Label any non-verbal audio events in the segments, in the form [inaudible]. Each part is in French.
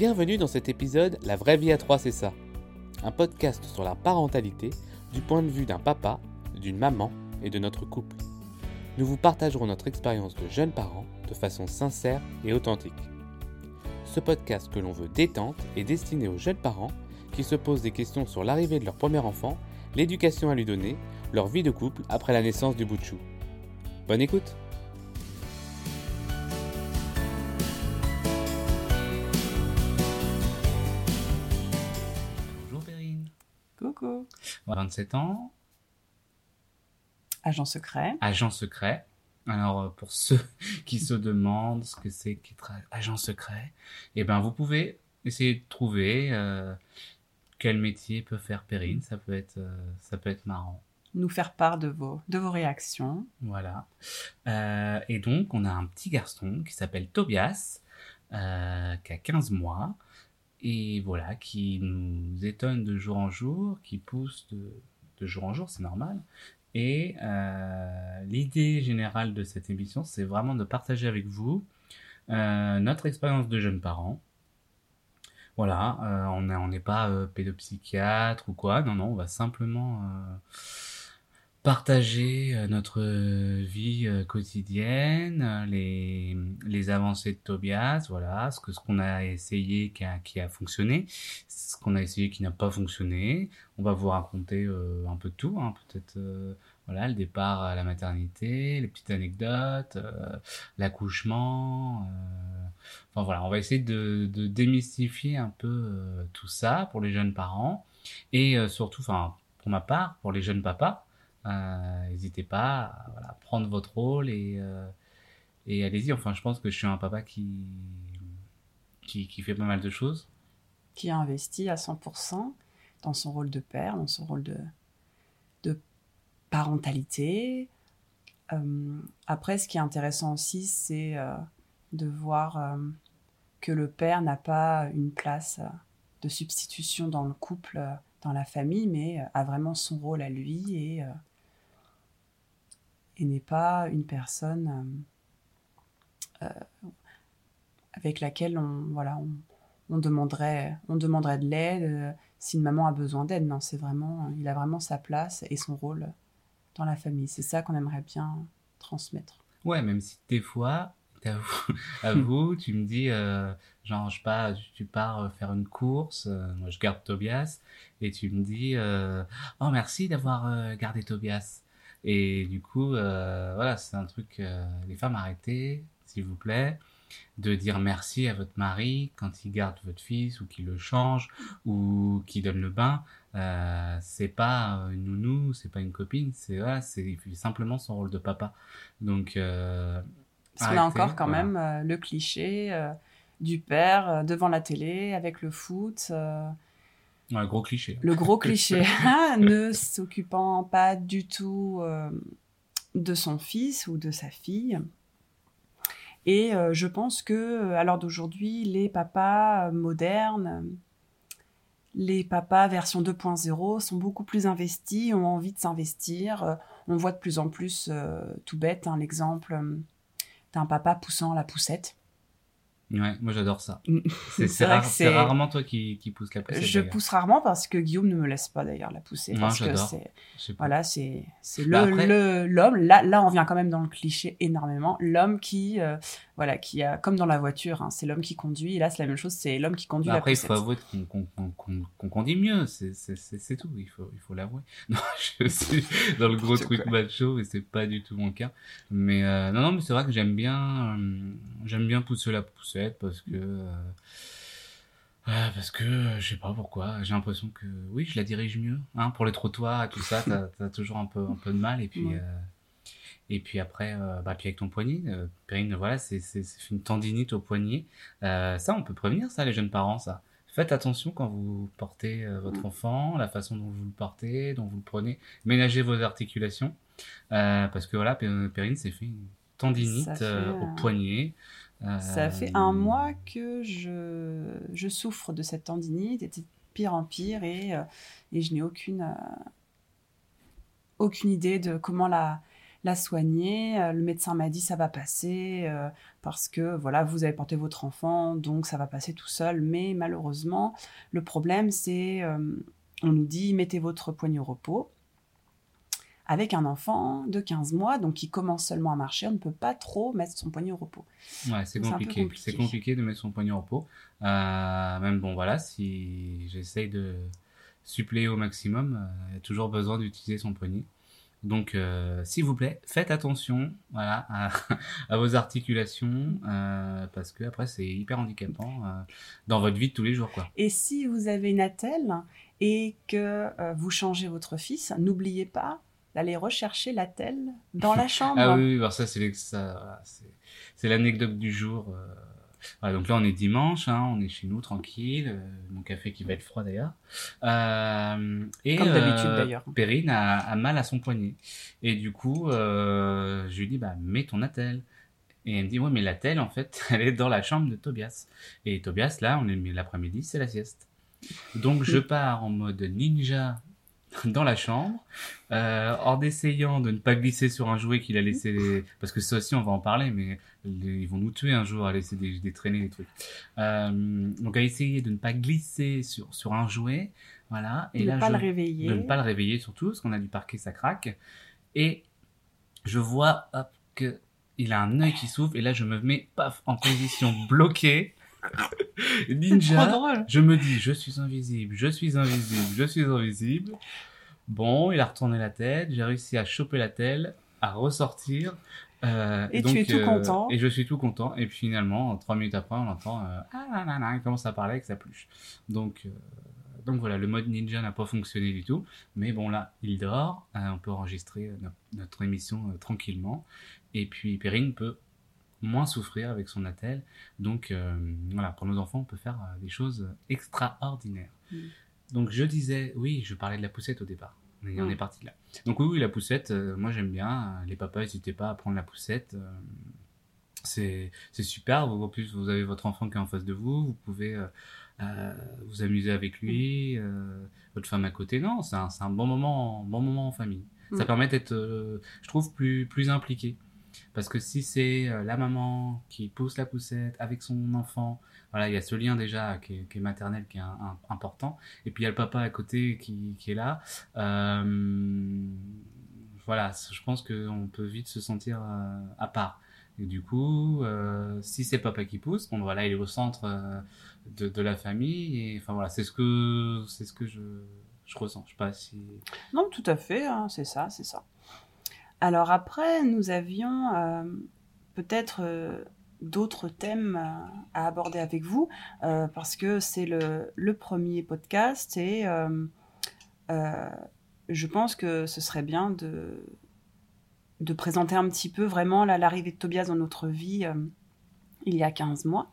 Bienvenue dans cet épisode La vraie vie à 3 c'est ça. Un podcast sur la parentalité du point de vue d'un papa, d'une maman et de notre couple. Nous vous partagerons notre expérience de jeunes parents de façon sincère et authentique. Ce podcast que l'on veut détente est destiné aux jeunes parents qui se posent des questions sur l'arrivée de leur premier enfant, l'éducation à lui donner, leur vie de couple après la naissance du bout de chou. Bonne écoute 27 ans, Agent secret. agent secret. Alors, euh, pour ceux [laughs] qui se demandent ce que c'est qu'être agent secret, eh ben, vous pouvez essayer de trouver euh, quel métier peut faire Perrine. Ça peut être, euh, ça peut être marrant. Nous faire part de vos, de vos réactions. Voilà. Euh, et donc, on a un petit garçon qui s'appelle Tobias, qui a 15 mois, et voilà, qui nous étonne de jour en jour, qui pousse de, de jour en jour, c'est normal. Et euh, l'idée générale de cette émission, c'est vraiment de partager avec vous euh, notre expérience de jeunes parents. Voilà, euh, on n'est on pas euh, pédopsychiatre ou quoi, non, non, on va simplement euh, partager euh, notre euh, vie euh, quotidienne, les, les avancées de Tobias, voilà, ce que ce qu'on a essayé qui a, qui a fonctionné, ce qu'on a essayé qui n'a pas fonctionné. On va vous raconter un peu tout, hein, peut-être voilà le départ à la maternité, les petites anecdotes, l'accouchement. Enfin voilà, on va essayer de, de démystifier un peu tout ça pour les jeunes parents et surtout, enfin pour ma part, pour les jeunes papas. Euh, N'hésitez pas à voilà, prendre votre rôle et, euh, et allez-y. Enfin, je pense que je suis un papa qui, qui, qui fait pas mal de choses. qui a investi à 100% dans son rôle de père, dans son rôle de, parentalité. Euh, après, ce qui est intéressant aussi, c'est de voir que le père n'a pas une place de substitution dans le couple, dans la famille, mais a vraiment son rôle à lui n'est pas une personne euh, euh, avec laquelle on, voilà, on, demanderait, on demanderait de l'aide euh, si une maman a besoin d'aide. Non, c'est vraiment, il a vraiment sa place et son rôle dans la famille. C'est ça qu'on aimerait bien transmettre. Ouais, même si des fois, t'avoues- [laughs] avoue, tu me dis, genre, je pars, tu pars faire une course, moi je garde Tobias, et tu me dis, oh merci d'avoir gardé Tobias. Et du coup, euh, voilà, c'est un truc, euh, les femmes arrêtez, s'il vous plaît, de dire merci à votre mari quand il garde votre fils ou qu'il le change ou qu'il donne le bain. Euh, c'est pas une nounou, c'est pas une copine, c'est voilà, c'est simplement son rôle de papa. Donc euh, Parce qu'on a encore quand voilà. même le cliché du père devant la télé avec le foot. Un gros cliché. le gros [laughs] cliché, hein, [laughs] ne s'occupant pas du tout euh, de son fils ou de sa fille. Et euh, je pense que euh, à l'heure d'aujourd'hui, les papas modernes, les papas version 2.0 sont beaucoup plus investis, ont envie de s'investir. On voit de plus en plus, euh, tout bête, hein, l'exemple d'un papa poussant la poussette. Ouais, moi j'adore ça. Mm. C'est rare- rarement toi qui, qui pousse la poussette. Je pousse rarement parce que Guillaume ne me laisse pas d'ailleurs la pousser. Non, parce que j'adore. c'est. Voilà, c'est Bah le- l'homme. Là, là, on vient quand même dans le cliché énormément. L'homme qui, euh, voilà, qui a comme dans la voiture, hein, c'est l'homme qui conduit. Et là, c'est la même chose, c'est l'homme qui conduit Bah, la après, il faut avouer qu'on qu'on qu'on conduit mieux, c'est tout, il faut, il faut l'avouer. [laughs] Non, je suis dans le gros truc quoi macho et c'est pas du tout mon cas. Mais euh, non, non, mais c'est vrai que j'aime bien, euh, j'aime bien pousser la poussette parce que, euh, euh, parce que, je sais pas pourquoi, j'ai l'impression que, oui, je la dirige mieux. Hein, pour les trottoirs et tout ça, t'as [laughs] as toujours un peu, un peu de mal et puis. Ouais. euh, et puis après, euh, bah, puis avec ton poignet, euh, Perrine, voilà, c'est une tendinite au poignet. Ça, on peut prévenir ça, les jeunes parents, ça. Faites attention quand vous portez votre enfant, la façon dont vous le portez, dont vous le prenez. Ménagez vos articulations. Parce que voilà, Perrine s'est fait une tendinite fait, au poignet. Euh, Ça fait un mois que je, je souffre de cette tendinite, et pire en pire, et, euh, et je n'ai aucune, euh, aucune idée de comment la, la soigner. Le médecin m'a dit ça va passer parce que voilà, vous avez porté votre enfant, donc ça va passer tout seul. Mais malheureusement, le problème c'est, on nous dit mettez votre poignet au repos avec un enfant de 15 mois, donc qui commence seulement à marcher, on ne peut pas trop mettre son poignet au repos. Ouais, c'est compliqué. C'est compliqué de mettre son poignet au repos. Euh, même bon, voilà, si j'essaye de suppléer au maximum, euh, il y a toujours besoin d'utiliser son poignet. Donc, euh, s'il vous plaît, faites attention, voilà, à, [laughs] vos articulations, parce que après c'est hyper handicapant dans votre vie de tous les jours, quoi. Et si vous avez une attelle et que vous changez votre fils, n'oubliez pas d'aller rechercher la telle dans la [laughs] chambre. ah oui, alors ça c'est l'anecdote du jour. Euh. donc là on est dimanche, hein, on est chez nous tranquille, euh, mon café qui va être froid d'ailleurs. Euh, et Comme d'habitude d'ailleurs. Perrine a, mal à son poignet et du coup je lui dis bah mets ton attelle. Et elle me dit ouais mais l'attelle en fait [laughs] elle est dans la chambre de Tobias. Et Tobias là on est l'après-midi c'est la sieste. Donc je [laughs] pars en mode ninja [laughs] dans la chambre, euh, en essayant de ne pas glisser sur un jouet qu'il a laissé, parce que ça aussi on va en parler, mais ils vont nous tuer un jour à laisser des, des traînées, des trucs. Euh, donc à essayer de ne pas glisser sur, sur un jouet, voilà. Et de ne pas le réveiller. De ne pas le réveiller surtout, parce qu'on a du parquet, ça craque. Et je vois hop, que il a un œil qui s'ouvre, et là je me mets paf en position bloquée. [laughs] Ninja, je me dis, je suis invisible, je suis invisible, je suis invisible. Bon, il a retourné la tête, j'ai réussi à choper la tête, à ressortir. Euh, et tu es tout euh, content. Et je suis tout content. Et puis finalement, trois minutes après, on entend euh, ah là là il commence à parler avec sa pluche. Donc, donc voilà, le mode ninja n'a pas fonctionné du tout. Mais bon là, il dort. on peut enregistrer notre, notre émission tranquillement. Et puis Perrine peut moins souffrir avec son attel. Donc euh, voilà, pour nos enfants, on peut faire euh, des choses extraordinaires. Mm. Donc je disais, oui, je parlais de la poussette au départ. On est, mm. parti là. Donc oui, oui la poussette, euh, moi j'aime bien. Les papas, n'hésitez pas à prendre la poussette. c'est super. En plus, vous avez votre enfant qui est en face de vous. Vous pouvez vous amuser avec lui, votre femme à côté. Non, c'est un, un, bon moment, bon moment en famille. Ça mm. permet d'être, je trouve, plus, plus impliqué. Parce que si c'est euh, la maman qui pousse la poussette avec son enfant, voilà, il y a ce lien déjà qui est, maternel, qui est important. Et puis il y a le papa à côté qui, est là. Euh, voilà, je pense qu'on peut vite se sentir euh, à part. Et du coup, si c'est papa qui pousse, bon voilà, il est au centre de, de, la famille. Et enfin voilà, c'est ce que c'est ce que je, je ressens. Je sais pas si. Non, tout à fait. Hein, c'est ça, c'est ça. Alors après, nous avions euh, peut-être euh, d'autres thèmes euh, à aborder avec vous, parce que c'est le, premier podcast et je pense que ce serait bien de, de présenter un petit peu vraiment l'arrivée de Tobias dans notre vie il y a 15 mois.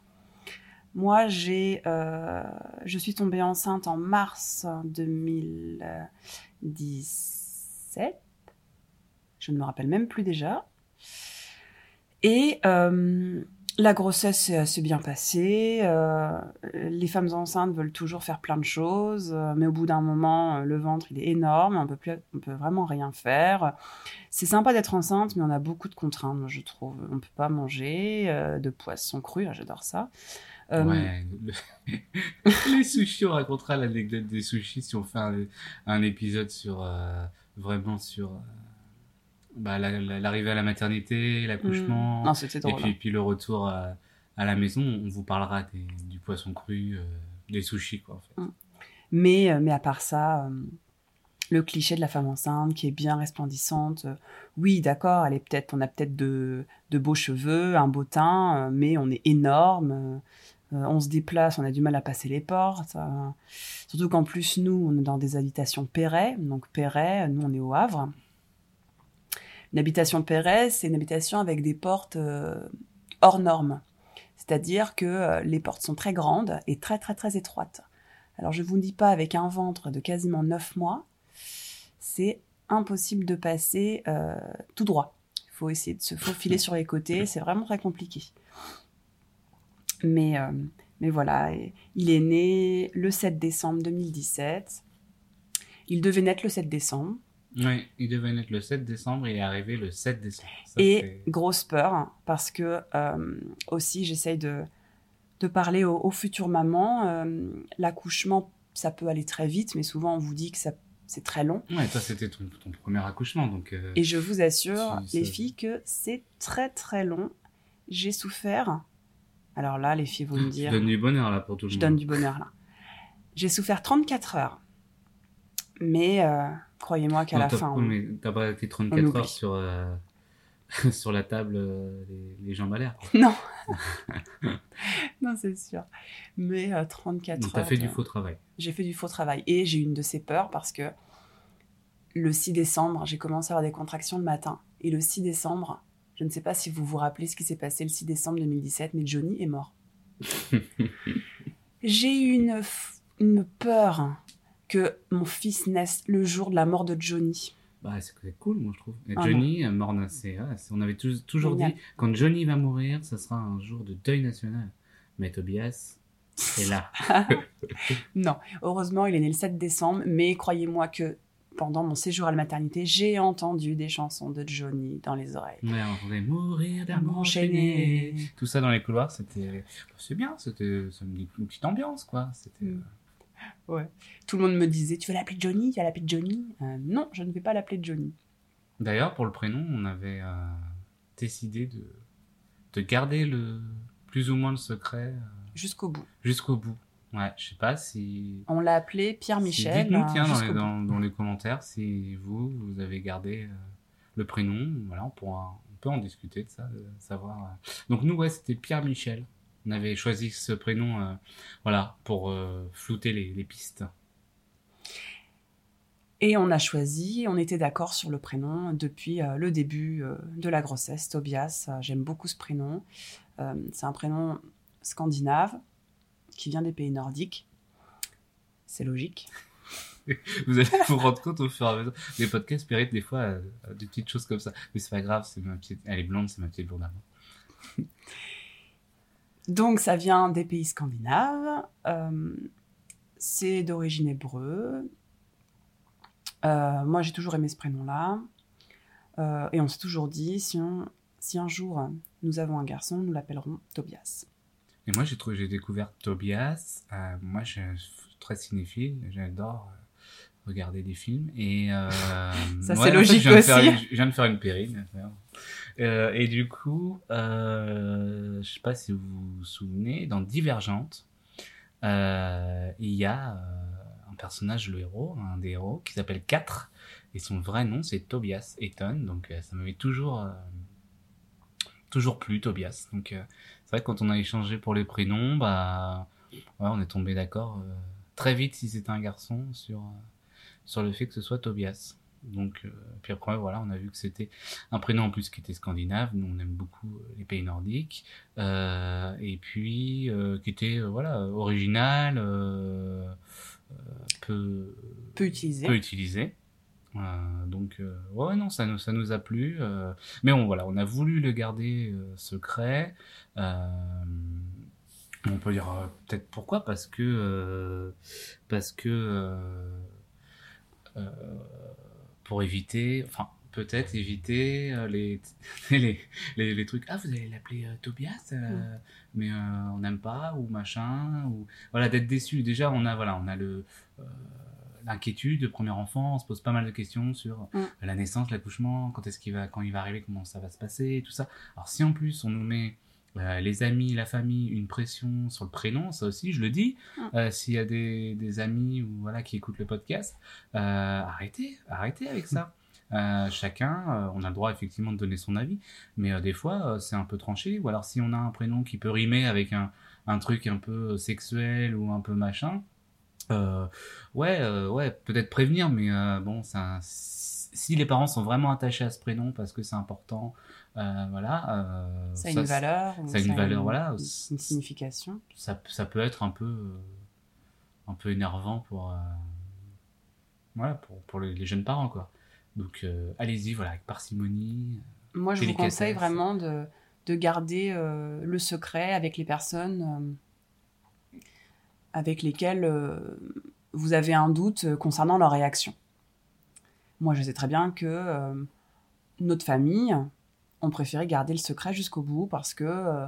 Moi, j'ai, je suis tombée enceinte en mars 2017 je ne me rappelle même plus déjà. Et euh, la grossesse s'est bien passée. Euh, les femmes enceintes veulent toujours faire plein de choses, euh, mais au bout d'un moment, le ventre il est énorme, on peut peut vraiment rien faire. C'est sympa d'être enceinte, mais on a beaucoup de contraintes, je trouve. On peut pas manger de poisson cru, j'adore ça. [laughs] Les sushis, on racontera l'anecdote des sushis si on fait un, un épisode sur vraiment sur bah, l'arrivée à la maternité, l'accouchement, mmh. et puis, hein. puis le retour à, la maison, on vous parlera du poisson cru, euh, des sushis quoi en fait. Mmh. Mais, euh, mais à part ça, euh, le cliché de la femme enceinte qui est bien resplendissante, oui d'accord, elle est peut-être, on a peut-être de, de, beaux cheveux, un beau teint, mais on est énorme. on se déplace, on a du mal à passer les portes. surtout qu'en plus, nous, on est dans des habitations Perret. Donc Perret, nous, on est au Havre. Une habitation Pérez, c'est une habitation avec des portes euh, hors normes. C'est-à-dire que euh, les portes sont très grandes et très très très étroites. Alors je vous dis pas avec un ventre de quasiment 9 mois, c'est impossible de passer euh, tout droit. Il faut essayer de se faufiler sur les côtés, c'est vraiment très compliqué. Mais, mais voilà, il est né le 7 décembre 2017. Il devait naître le 7 décembre. Oui, il devait naître le 7 décembre il est arrivé le 7 décembre. Ça, Et grosse peur, hein, parce que euh, aussi j'essaye de, de parler aux, aux futures mamans. euh, L'accouchement, ça peut aller très vite, mais souvent on vous dit que ça- c'est très long. Ouais, toi, c'était ton, ton premier accouchement, donc... euh, Et je vous assure, les filles, que c'est très très long. J'ai souffert. Alors là, les filles vont me dire, donnes du bonheur, là, pour tout le je monde. donne du bonheur là. J'ai souffert 34 heures. Mais euh, croyez-moi qu'à la fin, on- mais t'as pas été on 34 oublie. heures sur, euh, [laughs] sur la table, euh, les, les jambes à l'air. non, [laughs] non c'est sûr. Mais euh, 34 Donc, heures. t'as fait du de- faux travail. J'ai fait du faux travail. Et j'ai eu une de ces peurs parce que le 6 décembre, j'ai commencé à avoir des contractions le matin. Et le 6 décembre, je ne sais pas si vous vous rappelez ce qui s'est passé le 6 décembre 2017, mais Johnny est mort. [laughs] j'ai eu une, une peur que mon fils naisse le jour de la mort de Johnny. Bah, c'est c'est cool, moi, je trouve. Et Ah Johnny, euh, mort, c'est, c'est- on avait tous- toujours Génial. dit, quand Johnny va mourir, ça sera un jour de deuil national. Mais Tobias est là. [laughs] [laughs] Non, heureusement, il est né le 7 décembre, mais croyez-moi que pendant mon séjour à la maternité, j'ai entendu des chansons de Johnny dans les oreilles. Ouais, on entendait mourir d'amour Enchaîné. Tout ça dans les couloirs, c'était. C'est bien, c'était ça me dit une petite ambiance, quoi. C'était. Mm. Euh, Tout le monde me disait, tu veux l'appeler Johnny? Tu vas l'appeler Johnny? Euh, Non, je ne vais pas l'appeler Johnny. D'ailleurs, pour le prénom, on avait euh, décidé de, de garder le plus ou moins le secret euh, Jusqu'au bout. jusqu'au bout. Ouais, je sais pas si. On l'a appelé si- Pierre-Michel. Dites-nous, tiens, dans les, bout. dans, dans les commentaires, si vous, vous avez gardé le prénom. Voilà, on, pourra, on peut en discuter de ça, de savoir. Donc, nous, ouais, c'était Pierre-Michel. On avait choisi ce prénom euh, voilà, pour euh, flouter les, les pistes. Et on a choisi, on était d'accord sur le prénom depuis euh, le début de la grossesse, Tobias. J'aime beaucoup ce prénom. C'est un prénom scandinave qui vient des pays nordiques. C'est logique. [laughs] Vous allez vous rendre compte au fur et à mesure. Les podcasts méritent des fois des petites choses comme ça. Mais c'est pas grave, c'est ma petite... elle est blonde, c'est ma petite blonde. Donc ça vient des pays scandinaves. euh, c'est d'origine hébreu. Euh, moi j'ai toujours aimé ce prénom-là. Euh, et on s'est toujours dit, si, si un jour nous avons un garçon, nous l'appellerons Tobias. Et moi, j'ai découvert Tobias. Moi, je suis très cinéphile. J'adore regarder des films. Et euh, [laughs] Ça, c'est fait, logique je viens de faire aussi. une- je viens de faire une périne. Euh, et du coup, euh, je sais pas si vous vous souvenez, dans Divergente, euh, il y a un personnage, le héros, un des héros, qui s'appelle 4. Et son vrai nom, c'est Tobias Eton. Donc, ça m'avait toujours, toujours plu, Tobias. Donc, c'est vrai que quand on a échangé pour les prénoms, bah, ouais, on est tombé d'accord très vite si c'était un garçon sur, sur le fait que ce soit Tobias. Donc, euh, puis après, voilà, on a vu que c'était un prénom en plus qui était scandinave. Nous, on aime beaucoup euh, les pays nordiques. Euh, et puis, euh, qui était, euh, voilà, original, euh, euh, peu, Peu utilisé. peu utilisé. Euh, donc, euh, ouais, non, ça nous, ça nous a plu. euh, mais on, voilà, on a voulu le garder euh, secret. Euh, on peut dire euh, peut-être pourquoi, parce que, euh, parce que, pour éviter, enfin, peut-être éviter euh, les, [laughs] les, les, les trucs. Ah, vous allez l'appeler euh, Tobias, euh, mais euh, on n'aime pas, ou machin, ou voilà, d'être déçu. Déjà, on a, voilà, on a le. euh, l'inquiétude de premier enfant, on se pose pas mal de questions sur Mm. la naissance, l'accouchement, quand est-ce qu'il va, quand il va arriver, comment ça va se passer, tout ça. Alors si en plus on nous met euh, les amis, la famille, une pression sur le prénom, ça aussi je le dis. Mm. Euh, S'il y a des, des amis ou voilà qui écoutent le podcast, euh, arrêtez, arrêtez avec ça. [laughs] Euh, chacun, on a le droit effectivement de donner son avis, mais des fois c'est un peu tranché. Ou alors si on a un prénom qui peut rimer avec un, un truc un peu sexuel ou un peu machin, ouais, ouais, peut-être prévenir, mais bon, ça, si les parents sont vraiment attachés à ce prénom parce que c'est important, voilà, euh, Ça a une valeur. ça a une valeur, voilà. Une, une signification? ça, ça peut être un peu, euh, un peu énervant pour, euh, voilà, pour, pour les, les jeunes parents, quoi. Donc, euh, allez-y, voilà, avec parcimonie. Moi, je vous conseille vraiment de, de garder euh, le secret avec les personnes euh, avec lesquelles euh, vous avez un doute euh, concernant leur réaction. moi, je sais très bien que euh, notre famille, on préférait garder le secret jusqu'au bout parce que euh,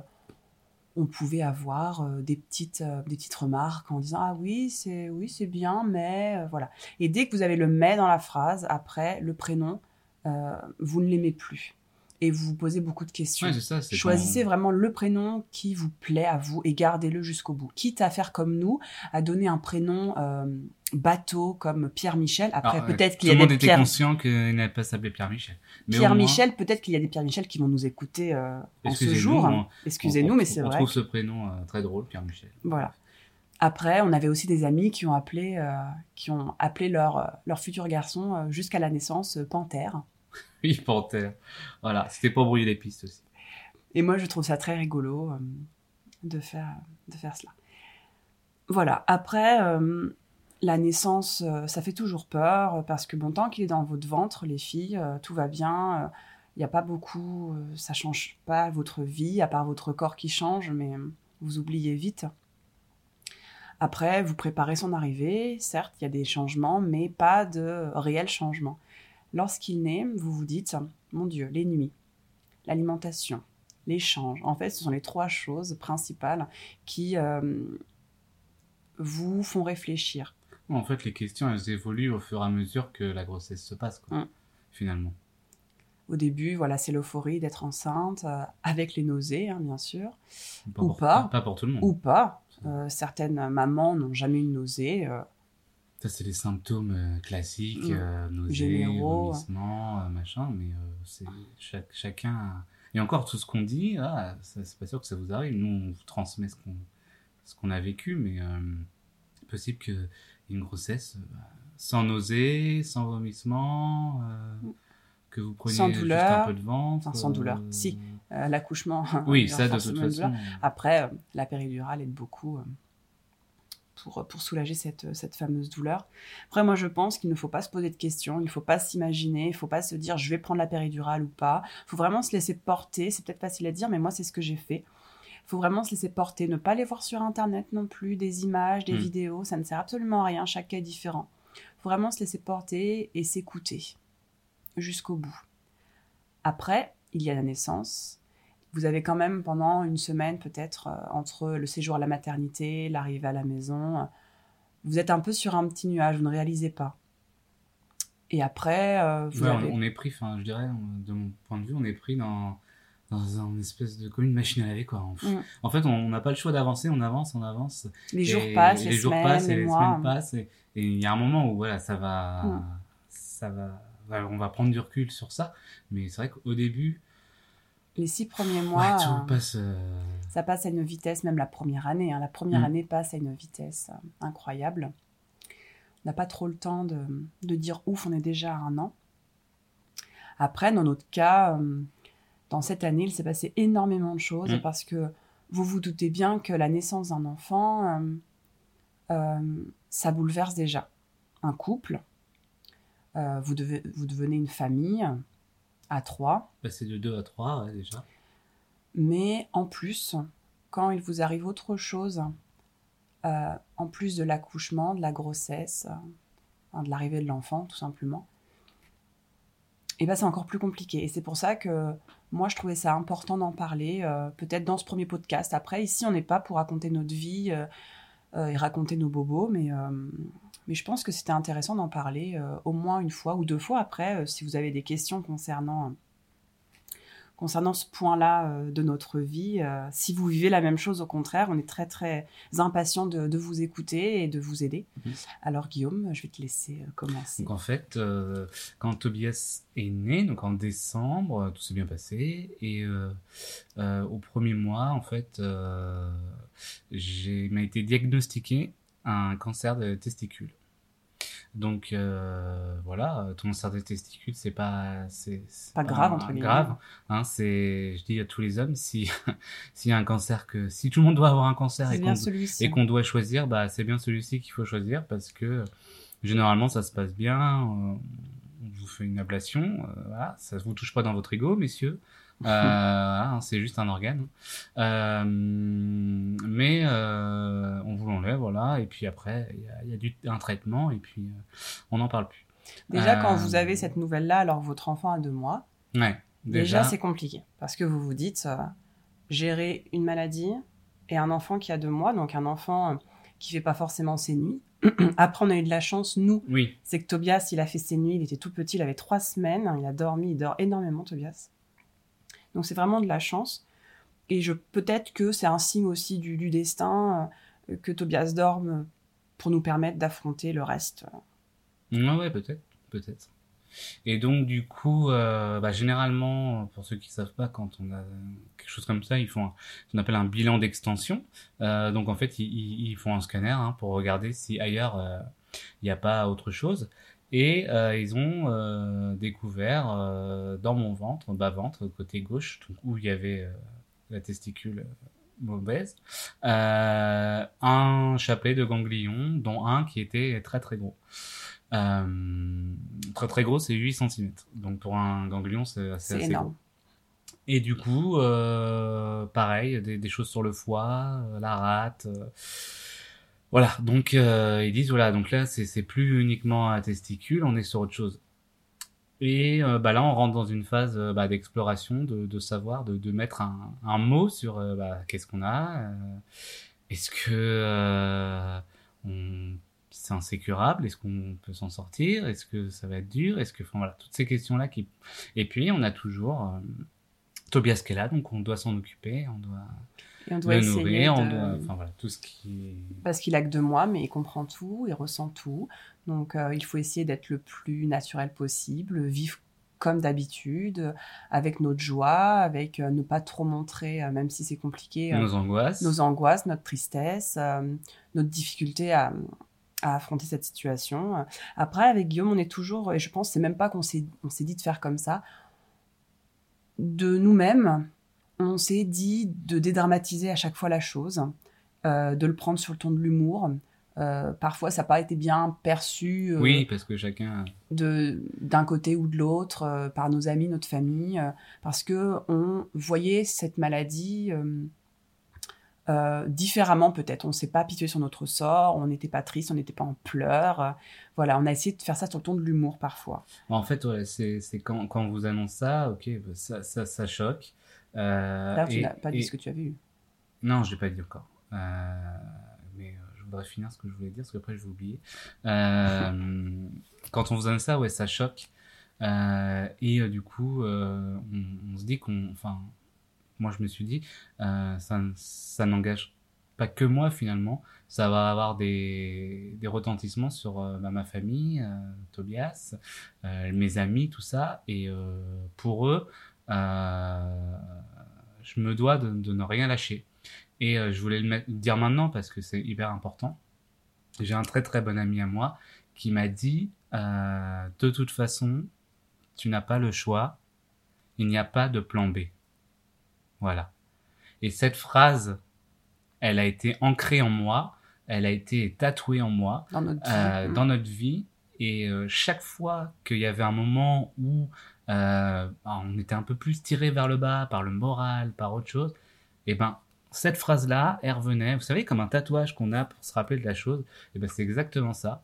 on pouvait avoir euh, des petites des petites remarques en disant ah oui c'est oui c'est bien mais voilà. Et dès que vous avez le mais dans la phrase après le prénom vous ne l'aimez plus et vous vous posez beaucoup de questions. Ouais, ça, Choisissez vraiment le prénom qui vous plaît à vous et gardez-le jusqu'au bout. Quitte à faire comme nous, à donner un prénom euh, bateau comme Pierre-Michel. Après, Alors, euh, peut-être qu'il y le a monde des était Pierre... conscient qu'il n'allait pas s'appeler Pierre-Michel. Mais au moins, Pierre-Michel, peut-être qu'il y a des Pierre-Michel qui vont nous écouter euh, en ce jour. on- Excusez-nous, on- mais on- c'est On vrai. trouve ce prénom euh, très drôle, Pierre-Michel. Voilà. Après, on avait aussi des amis qui ont appelé, qui ont appelé leur, leur futur garçon jusqu'à la naissance Panthère. [laughs] Oui, Panthère. Voilà, c'était pour brouiller les pistes aussi. Et moi, je trouve ça très rigolo euh, de, faire, de faire cela. Voilà. Après, euh, la naissance, euh, ça fait toujours peur parce que bon, tant qu'il est dans votre ventre, les filles, tout va bien. Il n'y a pas beaucoup, ça change pas votre vie, à part votre corps qui change, mais vous oubliez vite. Après, vous préparez son arrivée. Certes, il y a des changements, mais pas de réels changements. Lorsqu'il naît, vous vous dites, mon Dieu, les nuits, l'alimentation, l'échange. En fait, ce sont les trois choses principales qui euh, vous font réfléchir. En fait, les questions, elles évoluent au fur et à mesure que la grossesse se passe, quoi, Mm. finalement. Au début, voilà, c'est l'euphorie d'être enceinte, euh, avec les nausées, hein, bien sûr, Pas Ou pour, pas. Pas pour tout le monde. ou pas. Euh, certaines mamans n'ont jamais eu de nausée. Ça, c'est les symptômes euh, classiques, Mm. euh, nausées, vomissements, euh, machin, mais euh, c'est chaque, chacun. a- Et encore, tout ce qu'on dit, ah, c'est pas sûr que ça vous arrive. Nous, on vous transmet ce qu'on ce qu'on a vécu, mais c'est possible qu'il y ait une grossesse sans nausées, sans vomissements, euh, Mm. que vous preniez Sans juste un peu de ventre. Enfin, sans douleur. euh, Si. euh, L'accouchement. [laughs] Oui, ça, de toute douleur. façon. Après, la péridurale aide beaucoup pour, pour soulager cette, cette fameuse douleur. Après, moi, je pense qu'il ne faut pas se poser de questions, il ne faut pas s'imaginer, il ne faut pas se dire je vais prendre la péridurale ou pas. Il faut vraiment se laisser porter. C'est peut-être facile à dire, mais moi, c'est ce que j'ai fait. Il faut vraiment se laisser porter, ne pas aller voir sur Internet non plus des images, des Mm. vidéos, ça ne sert absolument à rien, chaque cas est différent. Il faut vraiment se laisser porter et s'écouter jusqu'au bout. Après, il y a la naissance. Vous avez quand même pendant une semaine peut-être euh, entre le séjour à la maternité, l'arrivée à la maison, euh, vous êtes un peu sur un petit nuage, vous ne réalisez pas. Et après, euh, vous Ouais, on- avez... on est pris, enfin, je dirais, de mon point de vue, on est pris dans, dans un espèce de, comme une machine à laver, quoi. En, Mm. en fait, on n'a pas le choix d'avancer, on avance, on avance. les jours Et passent, les, les, jours semaines, passent et les mois. semaines passent et et il y a un moment où voilà ça va Mm. ça va on va prendre du recul sur ça mais c'est vrai qu'au début Les six premiers ouais, mois, tout euh, passe euh, ça passe à une vitesse, même la première année. hein, la première Mm. année passe à une vitesse euh, incroyable. On n'a pas trop le temps de, de dire ouf, on est déjà à un an. Après, dans notre cas, dans cette année, il s'est passé énormément de choses Mm. parce que vous vous doutez bien que la naissance d'un enfant, euh, euh, ça bouleverse déjà un couple. Euh, vous, devez, vous devenez une famille à trois. passer de 2 à 3 ouais, déjà Mais en plus, quand il vous arrive autre chose, euh, en plus de l'accouchement, de la grossesse, euh, de l'arrivée de l'enfant, tout simplement, et ben c'est encore plus compliqué. Et c'est pour ça que moi, je trouvais ça important d'en parler, euh, peut-être dans ce premier podcast. Après, ici, on n'est pas pour raconter notre vie euh, euh, et raconter nos bobos, mais, mais je pense que c'était intéressant d'en parler euh, au moins une fois ou deux fois. Après, euh, si vous avez des questions concernant concernant ce point-là euh, de notre vie. euh, si vous vivez la même chose, au contraire, on est très très impatient de, de vous écouter et de vous aider. Mhm. Alors Guillaume, je vais te laisser euh, commencer. donc en fait euh, quand Tobias est né donc en décembre euh, tout s'est bien passé et euh, euh, au premier mois en fait euh, j'ai m'a été diagnostiqué un cancer de testicules donc euh, voilà, ton cancer de testicules, c'est pas c'est Pas grave, entre guillemets. grave. Hein, c'est, je dis à tous les hommes, si [laughs] s'il y a un cancer que si tout le monde doit avoir un cancer et qu'on celui-ci. et qu'on doit choisir, bah c'est bien celui-ci qu'il faut choisir parce que généralement ça se passe bien. euh, on vous fait une ablation, euh, voilà, ça vous touche pas dans votre ego, messieurs. [laughs] Euh, hein, c'est juste un organe. Euh, mais voilà, et puis après il y a, il y a du, un traitement et puis euh, on n'en parle plus. Déjà, quand Euh, vous avez cette nouvelle-là, alors que votre enfant a deux mois, Ouais. déjà, c'est compliqué. Parce que vous vous dites, euh, gérer une maladie et un enfant qui a deux mois, donc un enfant qui fait pas forcément ses nuits. [clears throat] Après, on a eu de la chance, nous, Oui. c'est que Tobias, il a fait ses nuits, il était tout petit, il avait trois semaines, il a dormi, il dort énormément, Tobias. Donc c'est vraiment de la chance. Et je peut-être que c'est un signe aussi du, du destin euh, que Tobias dorme pour nous permettre d'affronter le reste. Ouais, ouais, peut-être, peut-être. Et donc, du coup, euh, bah, généralement, pour ceux qui savent pas, quand on a quelque chose comme ça, ils font ce qu'on appelle un bilan d'extension. Euh, donc, en fait, ils, font un scanner hein, pour regarder si ailleurs euh, il n'y a pas autre chose. Et ils ont découvert dans mon ventre, bas ventre, côté gauche, où il y avait la testicule mauvaise, euh, un chapelet de ganglions, dont un qui était très très gros. Euh, très très gros, c'est 8 cm. Donc pour un ganglion, c'est assez, énorme. gros. Et du coup, euh, pareil, des, des choses sur le foie, la rate. voilà, donc ils disent, voilà, donc là, c'est plus uniquement un testicule, on est sur autre chose. Et euh, bah là, on rentre dans une phase euh, bah, d'exploration, de, de savoir, de, de mettre un, un mot sur euh, bah, qu'est-ce qu'on a. Est-ce que on- c'est insécurable Est-ce qu'on peut s'en sortir Est-ce que ça va être dur Est-ce que, enfin voilà, toutes ces questions-là qui. Et puis, on a toujours Tobias qui est là, donc on doit s'en occuper, on doit Et on doit le nourrir, on doit, enfin voilà, tout ce qui. Parce qu'il a que deux mois, mais il comprend tout, il ressent tout. Donc euh, il faut essayer d'être le plus naturel possible, vivre comme d'habitude, avec notre joie, avec euh, ne pas trop montrer, euh, même si c'est compliqué, Nos angoisses. nos angoisses, notre tristesse, notre difficulté à, à affronter cette situation. Après, avec Guillaume, on est toujours, et je pense, c'est même pas qu'on s'est, on s'est dit de faire comme ça, de nous-mêmes, on s'est dit de dédramatiser à chaque fois la chose, euh, de le prendre sur le ton de l'humour. Euh, parfois, ça n'a pas été bien perçu euh, Oui, parce que chacun. de d'un côté ou de l'autre par nos amis, notre famille, parce que on voyait cette maladie euh, différemment peut-être. On ne s'est pas pitué sur notre sort, on n'était pas triste, on n'était pas en pleurs. voilà, on a essayé de faire ça sur le ton de l'humour parfois. En fait, ouais, c'est c'est quand, quand on vous annonce ça, ok, bah, ça, ça, ça choque. Euh, tu n'as pas dit ce que tu avais eu. Non, je l'ai pas dit encore. Euh, mais euh, je voudrais finir ce que je voulais dire, parce qu'après je vais oublier. [laughs] Quand on vous annonce ça, ouais, ça choque. Et du coup, on, on se dit qu'on... Enfin, moi je me suis dit, euh, ça, n'engage pas que moi finalement. Ça va avoir des, retentissements sur euh, bah, ma famille, euh, Tobias, mes amis, tout ça. Et pour eux, je me dois de, ne rien lâcher. Et je voulais le dire maintenant parce que c'est hyper important. J'ai un très très bon ami à moi qui m'a dit de toute façon, tu n'as pas le choix, il n'y a pas de plan B. Voilà. Et cette phrase, elle a été ancrée en moi, elle a été tatouée en moi Dans notre vie. euh, Mm. dans notre vie. Et euh, chaque fois qu'il y avait un moment où euh, on était un peu plus tiré vers le bas par le moral, par autre chose, et ben cette phrase-là, elle revenait. Vous savez, comme un tatouage qu'on a pour se rappeler de la chose, et ben c'est exactement ça.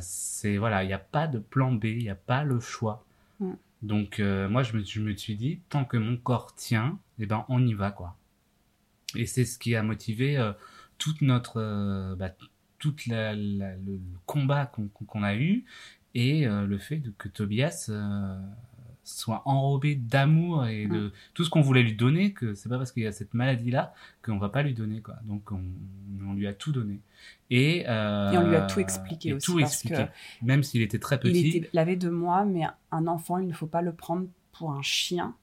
C'est voilà, il n'y a pas de plan B, il n'y a pas le choix. Donc euh, moi je me, je me suis dit, tant que mon corps tient, et ben on y va quoi. Et c'est ce qui a motivé euh, toute notre, euh, bah, toute la, la- le, combat qu'on qu'on a eu et euh, le fait que Tobias euh, soit enrobé d'amour et de tout ce qu'on voulait lui donner, que c'est pas parce qu'il y a cette maladie-là qu'on va pas lui donner quoi. Donc on, on lui a tout donné. Et, euh, Et on lui a tout expliqué et aussi, Tout parce expliqué. Même s'il était très il, petit. était, il avait deux mois, mais un enfant, il ne faut pas le prendre pour un chien,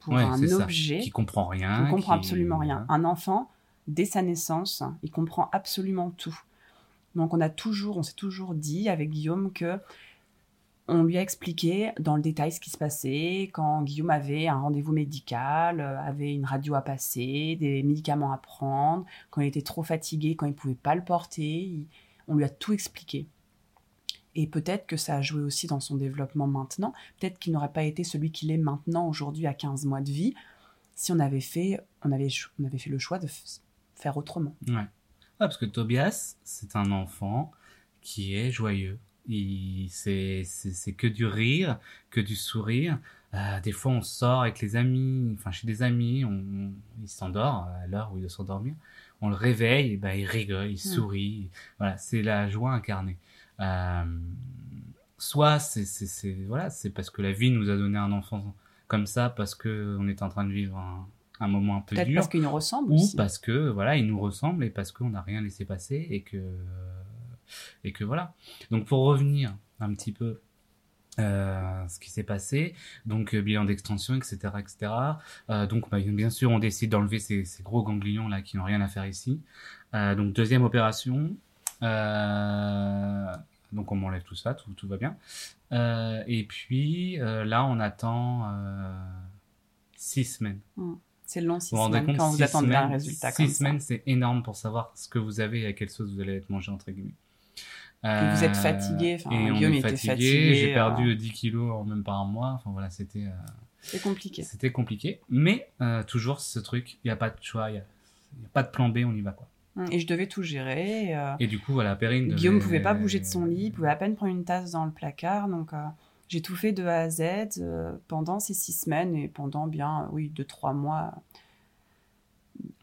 pour Ouais, un c'est ça. objet. Qui comprend Il rien. ne comprend qui- absolument rien. Un enfant, dès sa naissance, il comprend absolument tout. Donc on a toujours, on s'est toujours dit avec Guillaume que on lui a expliqué dans le détail ce qui se passait quand Guillaume avait un rendez-vous médical, euh, avait une radio à passer, des médicaments à prendre, quand il était trop fatigué, quand il pouvait pas le porter, on lui a tout expliqué. Et peut-être que ça a joué aussi dans son développement maintenant. Peut-être qu'il n'aurait pas été celui qu'il est maintenant, aujourd'hui, à 15 mois de vie, si on avait fait, on avait, on avait fait le choix de faire autrement. Ouais. Ouais, parce que Tobias, c'est un enfant qui est joyeux. C'est que du rire, que du sourire. Euh, des fois, on sort avec les amis, enfin chez des amis, on, on- il s'endort à l'heure où il doit s'endormir. On le réveille, et ben, il rigole, il sourit. Voilà, c'est la joie incarnée. Euh, soit c'est voilà, c'est parce que la vie nous a donné un enfant comme ça, parce que on est en train de vivre un, un moment un peu Peut-être dur parce qu'il nous ressemble ou aussi. parce que voilà il nous ressemble et parce qu'on n'a rien laissé passer et que et que voilà. Donc pour revenir un petit peu euh, ce qui s'est passé donc euh, bilan d'extension etc etc Euh, donc bah, bien sûr on décide d'enlever ces, ces gros ganglions là qui n'ont rien à faire ici. Euh, donc deuxième opération donc on m'enlève tout ça tout, tout va bien. Et puis là on attend six semaines. C'est long six vous vous semaines compte, quand vous six attendez un semaines- résultat six comme semaines, c'est énorme pour savoir ce que vous avez et à quelle sauce vous allez être mangé, entre guillemets. Et vous êtes Euh, fatigué, enfin, et on Guillaume était fatigué, fatigué, j'ai euh. perdu 10 kilos en même pas un mois. Enfin voilà, c'était euh, compliqué. c'était compliqué. Mais euh, toujours ce truc, il n'y a pas de choix, il n'y a, pas de plan B, on y va quoi. Et je devais tout gérer. euh, Et du coup, voilà, Perrine. Guillaume devait- pouvait pas bouger de son lit, il pouvait à peine prendre une tasse dans le placard, donc euh, j'ai tout fait de A à Z euh, pendant ces six semaines et pendant bien, euh, oui, deux, trois mois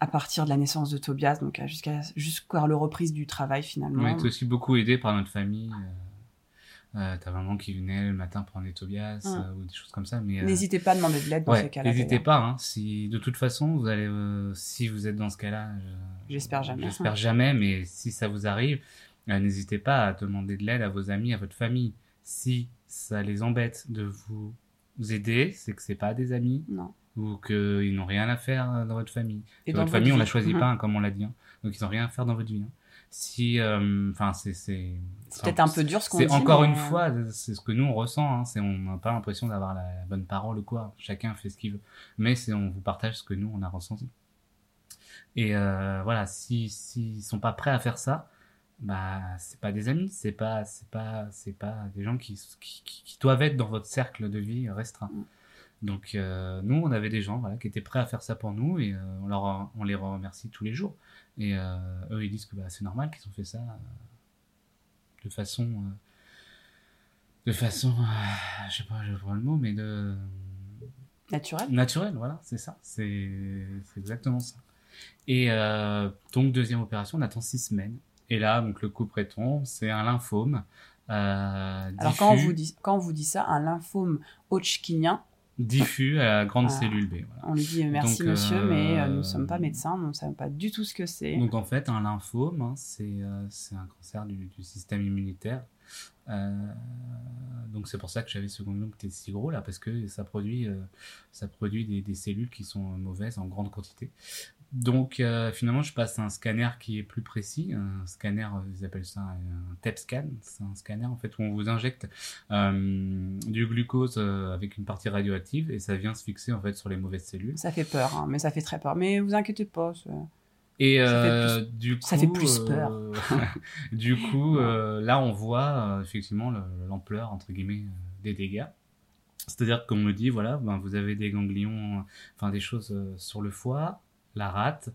à partir de la naissance de Tobias, donc jusqu'à jusqu'à la reprise du travail On finalement. a été aussi beaucoup aidé par notre famille. Euh, euh, ta maman qui venait le matin prendre les Tobias Ouais. euh, ou des choses comme ça. Mais euh, N'hésitez pas à demander de l'aide dans Ouais, cas-là. n'hésitez pas. Hein, si de toute façon vous allez, si vous êtes dans ce cas-là, je- J'espère jamais. J'espère jamais, mais si ça vous arrive, n'hésitez pas à demander de l'aide à vos amis, à votre famille. Si ça les embête de vous, vous aider, c'est que c'est pas des amis Non. Ou qu'ils n'ont rien à faire euh, dans votre famille. Et Dans dans votre famille, on vie. la choisit Mhm. pas, hein, comme on l'a dit. hein. Donc ils n'ont rien à faire dans votre vie. hein. Si, euh, enfin, c'est, c'est, C'est peut-être un peu dur ce qu'on dit. encore mais, une euh, fois, c'est ce que nous on ressent. Hein, c'est on n'a pas l'impression d'avoir la, la bonne parole ou quoi. Chacun fait ce qu'il veut, mais c'est on vous partage ce que nous on a ressenti. Et euh, voilà, si s'ils sont pas prêts à faire ça, bah c'est pas des amis, c'est pas c'est pas c'est pas des gens qui, qui qui qui doivent être dans votre cercle de vie restreint. Mm. Donc euh, nous on avait des gens voilà qui étaient prêts à faire ça pour nous et euh, on leur on les remercie tous les jours. Et euh, eux ils disent que bah, c'est normal qu'ils ont fait ça de façon de façon je sais pas je vois le mot mais de Naturel. Naturel, voilà, c'est ça. C'est exactement ça. Et donc, deuxième opération, on attend six semaines. Et là, donc, le coup tombe, c'est un lymphome. Alors quand on, vous dit, quand on vous dit ça, un lymphome hodgkinien, diffus à la grande Ah. cellule B. Voilà. on lui dit merci Donc, monsieur, euh, mais euh, nous ne sommes pas médecins, nous ne savons pas du tout ce que c'est. Donc, en fait, un lymphome, hein, c'est euh, c'est un cancer du, du système immunitaire. Euh, donc, c'est pour ça que j'avais ce ganglion qui était si gros, là, parce que ça produit, euh, ça produit des, cellules qui sont mauvaises en grande quantité. Donc, euh, finalement, je passe à un scanner qui est plus précis. Un scanner, ils appellent ça un TEP scan. C'est un scanner, en fait, où on vous injecte du glucose avec une partie radioactive et ça vient se fixer, en fait, sur les mauvaises cellules. Ça fait peur, hein, mais ça fait très peur. Mais vous inquiétez pas. Et Ça fait euh, [laughs] du coup, ça fait plus euh, du coup, euh, là, on voit euh, effectivement le- l'ampleur entre guillemets euh, des dégâts. C'est-à-dire qu'on me dit, voilà, ben, vous avez des ganglions, euh, enfin des choses euh, sur le foie, la rate,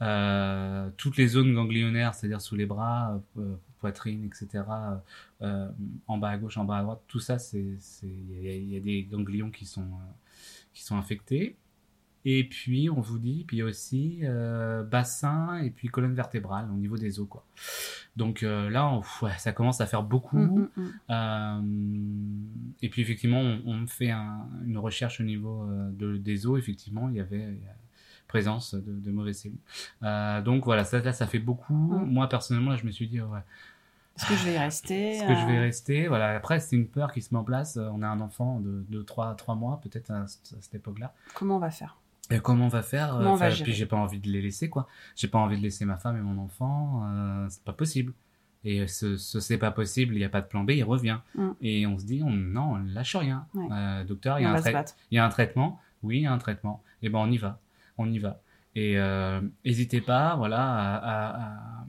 euh, toutes les zones ganglionnaires, c'est-à-dire sous les bras, euh, poitrine, etc., euh, en bas à gauche, en bas à droite, tout ça, il y, y a des ganglions qui sont, euh, qui sont infectés. Et puis, on vous dit, puis y aussi euh, bassin et puis colonne vertébrale au niveau des os, quoi. Donc euh, là, on- ouais, ça commence à faire beaucoup. Mm, mm, mm. Euh, et puis effectivement, on, fait un- une recherche au niveau de, des os. Effectivement, il y avait il y a présence de, de mauvaises cellules. Donc voilà, ça, là, ça fait beaucoup. Moi personnellement, là, je me suis dit, ouais, Est-ce que je vais y rester [sighs] est-ce que je vais euh, rester? Voilà. Après, c'est une peur qui se met en place. On a un enfant de 2, 3, 3 mois, peut-être à cette époque-là. Comment on va faire? Et comment on va faire Comment on Enfin, Puis j'ai pas envie de les laisser, quoi. J'ai pas envie de laisser ma femme et mon enfant. euh, c'est pas possible. Et ce, ce c'est pas possible, il n'y a pas de plan B, il revient. Mm. Et on se dit, on, non, on lâche rien. Ouais. Euh, docteur, il y, a un il y a traitement. Oui, il y a un traitement. Et ben on y va. On y va. Et euh, n'hésitez pas, voilà, à, à- à-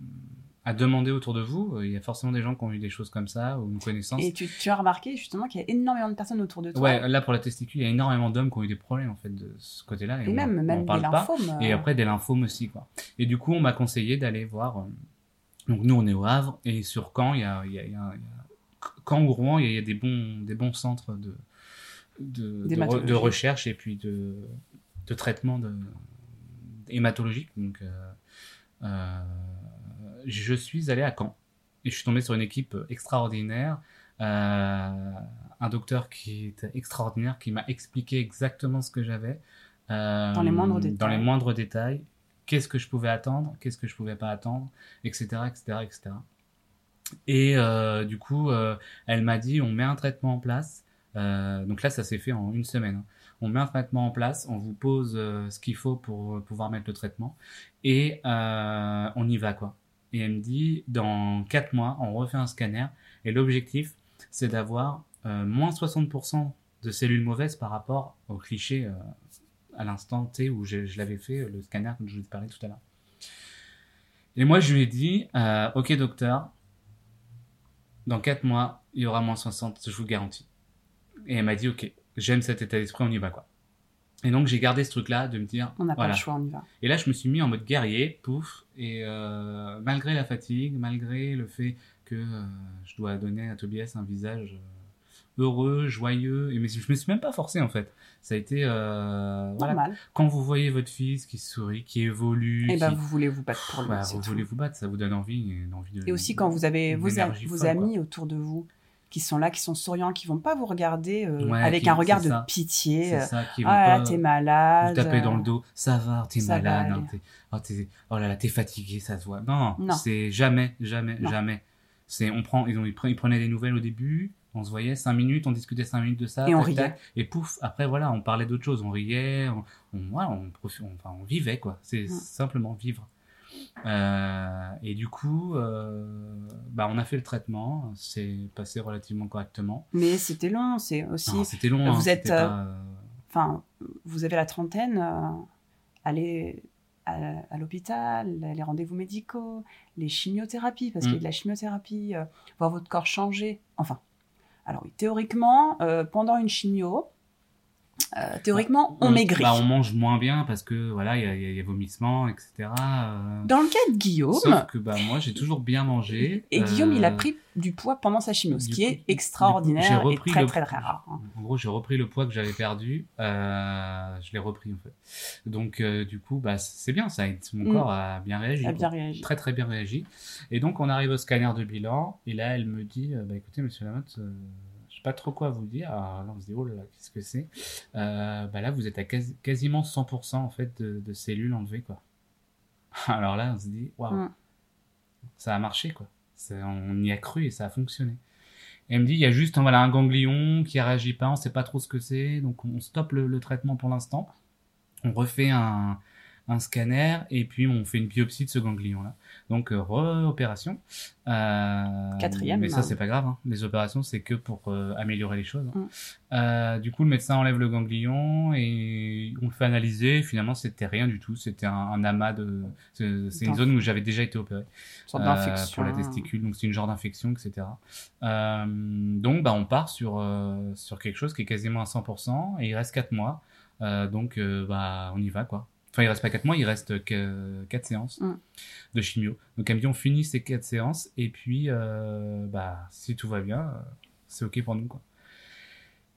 à demander autour de vous. Il y a forcément des gens qui ont eu des choses comme ça ou une connaissance. Et tu, tu as remarqué justement qu'il y a énormément de personnes autour de toi. Ouais, là pour la testicule, il y a énormément d'hommes qui ont eu des problèmes en fait de ce côté-là. et on- même, on même des parle pas. lymphomes. Et euh, après des lymphomes aussi quoi. Et du coup on m'a conseillé d'aller voir. euh, donc nous on est au Havre et sur Caen il y a, il y a- il y a- il y a Caen ou Rouen, il y a des bons, des bons centres de, de, de, re- de recherche et puis de, de traitement de, hématologique. Donc, euh, euh, je suis allé à Caen et je suis tombé sur une équipe extraordinaire. Euh, un docteur qui était extraordinaire, qui m'a expliqué exactement ce que j'avais. euh, Dans les moindres Dans détails. les moindres détails. Qu'est-ce que je pouvais attendre, qu'est-ce que je pouvais pas attendre, etc., etc., etc. Et euh, du coup, euh, elle m'a dit, on met un traitement en place. Euh, donc là, ça s'est fait en une semaine. hein. On met un traitement en place, on vous pose euh, ce qu'il faut pour euh, pouvoir mettre le traitement, et euh, on y va quoi. Et elle me dit, dans 4 mois, on refait un scanner, et l'objectif, c'est d'avoir euh, moins 60% de cellules mauvaises par rapport au cliché euh, à l'instant T où je, l'avais fait, le scanner que je vous ai parlé tout à l'heure. Et moi, je lui ai dit, euh, ok docteur, dans 4 mois, il y aura moins 60, je vous garantis. Et elle m'a dit, ok, j'aime cet état d'esprit, on y va quoi. Et donc j'ai gardé ce truc-là de me dire, On n'a voilà. pas le choix, on y va. Et là, je me suis mis en mode guerrier, pouf, et euh, malgré la fatigue, malgré le fait que euh, je dois donner à Tobias un visage euh, heureux, joyeux, et mais je me suis même pas forcé en fait. Ça a été, euh, voilà, quand vous voyez votre fils qui sourit, qui évolue, Et ben qui- vous voulez vous battre pour lui. Bah, vous tout. voulez vous battre, ça vous donne envie, une envie de. Et aussi quand vous avez vos, a- énergie vos folle, amis autour de vous qui sont là, qui sont souriants, qui vont pas vous regarder euh, Ouais, avec qui- un regard de ça. pitié. C'est euh, ça qui vont Ah là, t'es vous malade. taper dans le dos. Ça va, t'es malade. hein, t'es- oh, t'es- oh là là, t'es fatigué, ça se voit. Non, Non. c'est jamais, jamais, Non. jamais. C'est, on prend, ils, ont, ils pre- ils prenaient des nouvelles au début, on se voyait 5 minutes, on discutait 5 minutes de ça. Et on tac, riait. tac, et pouf, après voilà, on parlait d'autre chose, on riait, on, on, voilà, on, on- enfin, on vivait quoi. C'est Mm. simplement vivre. Euh, et du coup, euh, bah, on a fait le traitement, c'est passé relativement correctement. Mais c'était long, c'est aussi. Non, c'était long. vous hein, êtes, euh, pas, Enfin, vous avez la trentaine, allez à, à l'hôpital, les rendez-vous médicaux, les chimiothérapies, parce qu'il y a Mm. de la chimiothérapie, voir votre corps changer. Enfin, alors oui, théoriquement, pendant une chimio, euh, théoriquement, on, maigrit. bah, on mange moins bien parce que voilà, il y y y a vomissements, etc. euh, Dans le cas de Guillaume, Sauf que bah, moi, j'ai toujours bien mangé. et Guillaume, il a euh, pris du poids pendant sa chimio, ce qui coup- est du coup, extraordinaire j'ai et repris très le- très très rare. hein. En gros, j'ai repris le poids que j'avais perdu. euh, je l'ai repris en fait. Donc, euh, du coup, bah, c'est bien. Ça, aide- mon Mm. corps a bien réagi. A bien réagi. Très très bien réagi. Et donc, on arrive au scanner de bilan. Et là, elle me dit, euh, bah, écoutez, Monsieur Lamotte, euh, pas trop quoi vous dire. Alors là, on se dit, oh là là, qu'est-ce que c'est? Euh, Bah là, vous êtes à quasi- quasiment 100% en fait de, de cellules enlevées, quoi. [laughs] Alors là, on se dit, waouh, ça a marché, quoi. On y a cru et ça a fonctionné. Et elle me dit, il y a juste voilà, un ganglion qui réagit pas, on sait pas trop ce que c'est, donc on stoppe le, le traitement pour l'instant. On refait un, un scanner et puis on fait une biopsie de ce ganglion-là. Donc, euh, re-opération. Euh, Quatrième. Mais ça, c'est pas grave. hein. Les opérations, c'est que pour euh, améliorer les choses. hein. Mm. Euh, du coup, le médecin enlève le ganglion et on le fait analyser. Finalement, c'était rien du tout. C'était un, un amas de. C'est une zone où j'avais déjà été opéré Une sorte euh, d'infection. pour la testicule, donc c'est une genre d'infection, etc. Euh, donc bah, on part sur, euh, sur quelque chose qui est quasiment à 100%, et il reste 4 mois, Euh, donc bah, on y va quoi. Enfin il reste pas 4 mois, il reste que 4 séances Mm. de chimio. Donc elle me dit on finit ces 4 séances, et puis euh, bah, si tout va bien, euh, c'est ok pour nous quoi.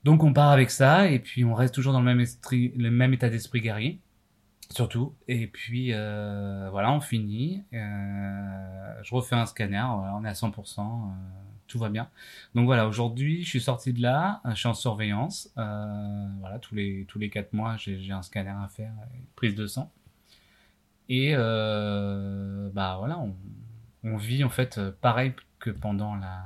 Donc on part avec ça, et puis on reste toujours dans le même, esprit, le même état d'esprit guerrier surtout. Et puis euh, voilà, on finit. Euh, je refais un scanner, voilà, on est à 100%, euh, tout va bien. Donc voilà, aujourd'hui, je suis sorti de là, euh, je suis en surveillance. Euh, voilà, tous les tous les quatre mois, j'ai un scanner à faire, une prise de sang. Et euh, bah voilà, on, on vit en fait pareil que pendant la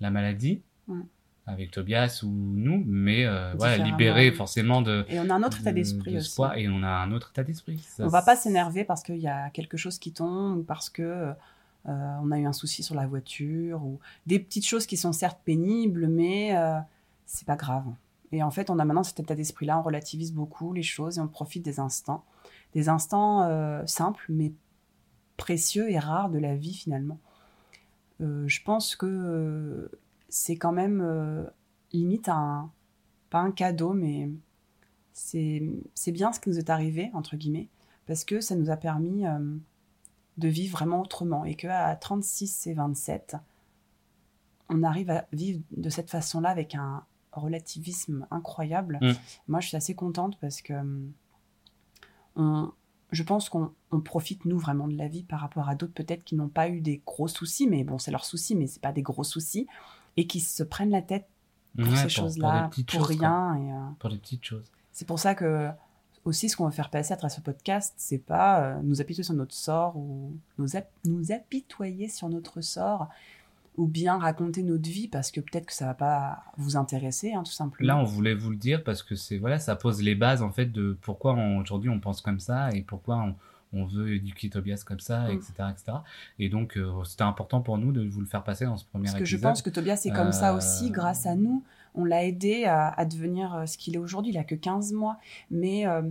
la maladie. Ouais. Avec Tobias ou nous, mais euh, voilà, libéré forcément de, Et on a un autre état de- d'esprit de aussi. et on a un autre état d'esprit. On va pas s'énerver parce qu'il y a quelque chose qui tombe ou parce que on a eu un souci sur la voiture ou des petites choses qui sont certes pénibles, mais euh, c'est pas grave. Et en fait, on a maintenant cet état d'esprit-là, on relativise beaucoup les choses et on profite des instants, des instants euh, simples mais précieux et rares de la vie finalement. Euh, je pense que euh, c'est quand même euh, limite un pas un cadeau, mais c'est bien ce qui nous est arrivé entre guillemets parce que ça nous a permis euh, de vivre vraiment autrement et qu'à 36 et 27, on arrive à vivre de cette façon-là avec un relativisme incroyable. Mm. Moi, je suis assez contente parce que hum, on, je pense qu'on on profite, nous, vraiment de la vie par rapport à d'autres, peut-être, qui n'ont pas eu des gros soucis, mais bon, c'est leurs soucis, mais c'est pas des gros soucis, et qui se prennent la tête pour Ouais, ces choses-là, pour, choses, rien. Et, euh, Pour des petites choses. c'est pour ça que aussi ce qu'on veut faire passer à travers ce podcast, c'est pas euh, nous apitoyer sur notre sort ou nous, ap- nous apitoyer sur notre sort ou bien raconter notre vie parce que peut-être que ça va pas vous intéresser, hein, tout simplement. Là, on voulait vous le dire parce que c'est voilà, ça pose les bases en fait de pourquoi aujourd'hui on pense comme ça et pourquoi on, on veut éduquer Tobias comme ça, Mm. etc., etc. Et donc, euh, c'était important pour nous de vous le faire passer dans ce premier Parce que je épisode. pense que Tobias est comme ça Euh, aussi, grâce à nous. On l'a aidé à, à devenir euh, ce qu'il est aujourd'hui. Il a que 15 mois. Mais, euh,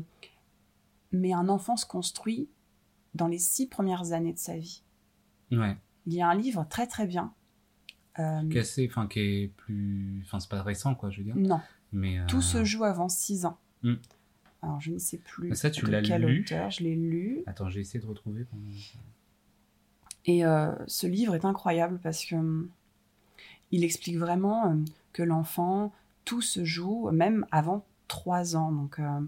mais un enfant se construit dans les six premières années de sa vie. Ouais. Il y a un livre très très bien. Euh, Qui assez- enfin qui est plus, enfin c'est pas récent quoi, je veux dire. non, Mais euh, tout se joue avant 6 ans. Mm. Alors je ne sais plus Mais ça, tu l'as lu auteur. Je l'ai lu. Attends, j'ai essayé de retrouver. pendant- Et euh, ce livre est incroyable parce que hum, il explique vraiment hum, que l'enfant, tout se joue même avant 3 ans. Donc, euh,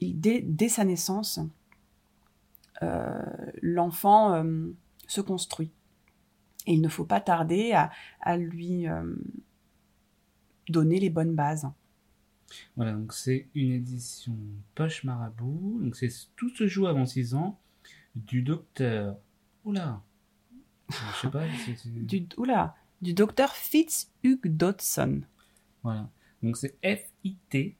il- dès, dès sa naissance, euh, l'enfant se construit. Et il ne faut pas tarder à, à lui donner les bonnes bases. Voilà, donc c'est une édition Poche Marabout. Donc c'est tout se joue avant 6 ans du docteur. Oula. Je sais pas. Du, oula, du docteur Fitzhugh Dodson. Voilà. Donc c'est F-I-T-Z-H-U-G-H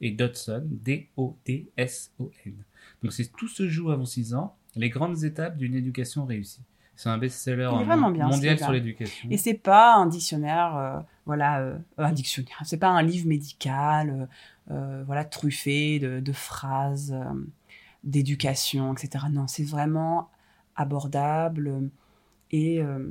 et Dodson, D-O-D-S-O-N. Donc c'est tout se joue avant 6 ans, les grandes étapes d'une éducation réussie. C'est un best-seller mondial sur l'éducation. Et c'est pas un dictionnaire, euh, voilà, euh, un dictionnaire. C'est pas un livre médical, euh, voilà, truffé de, de phrases d'éducation, etc. Non, c'est vraiment abordable et euh,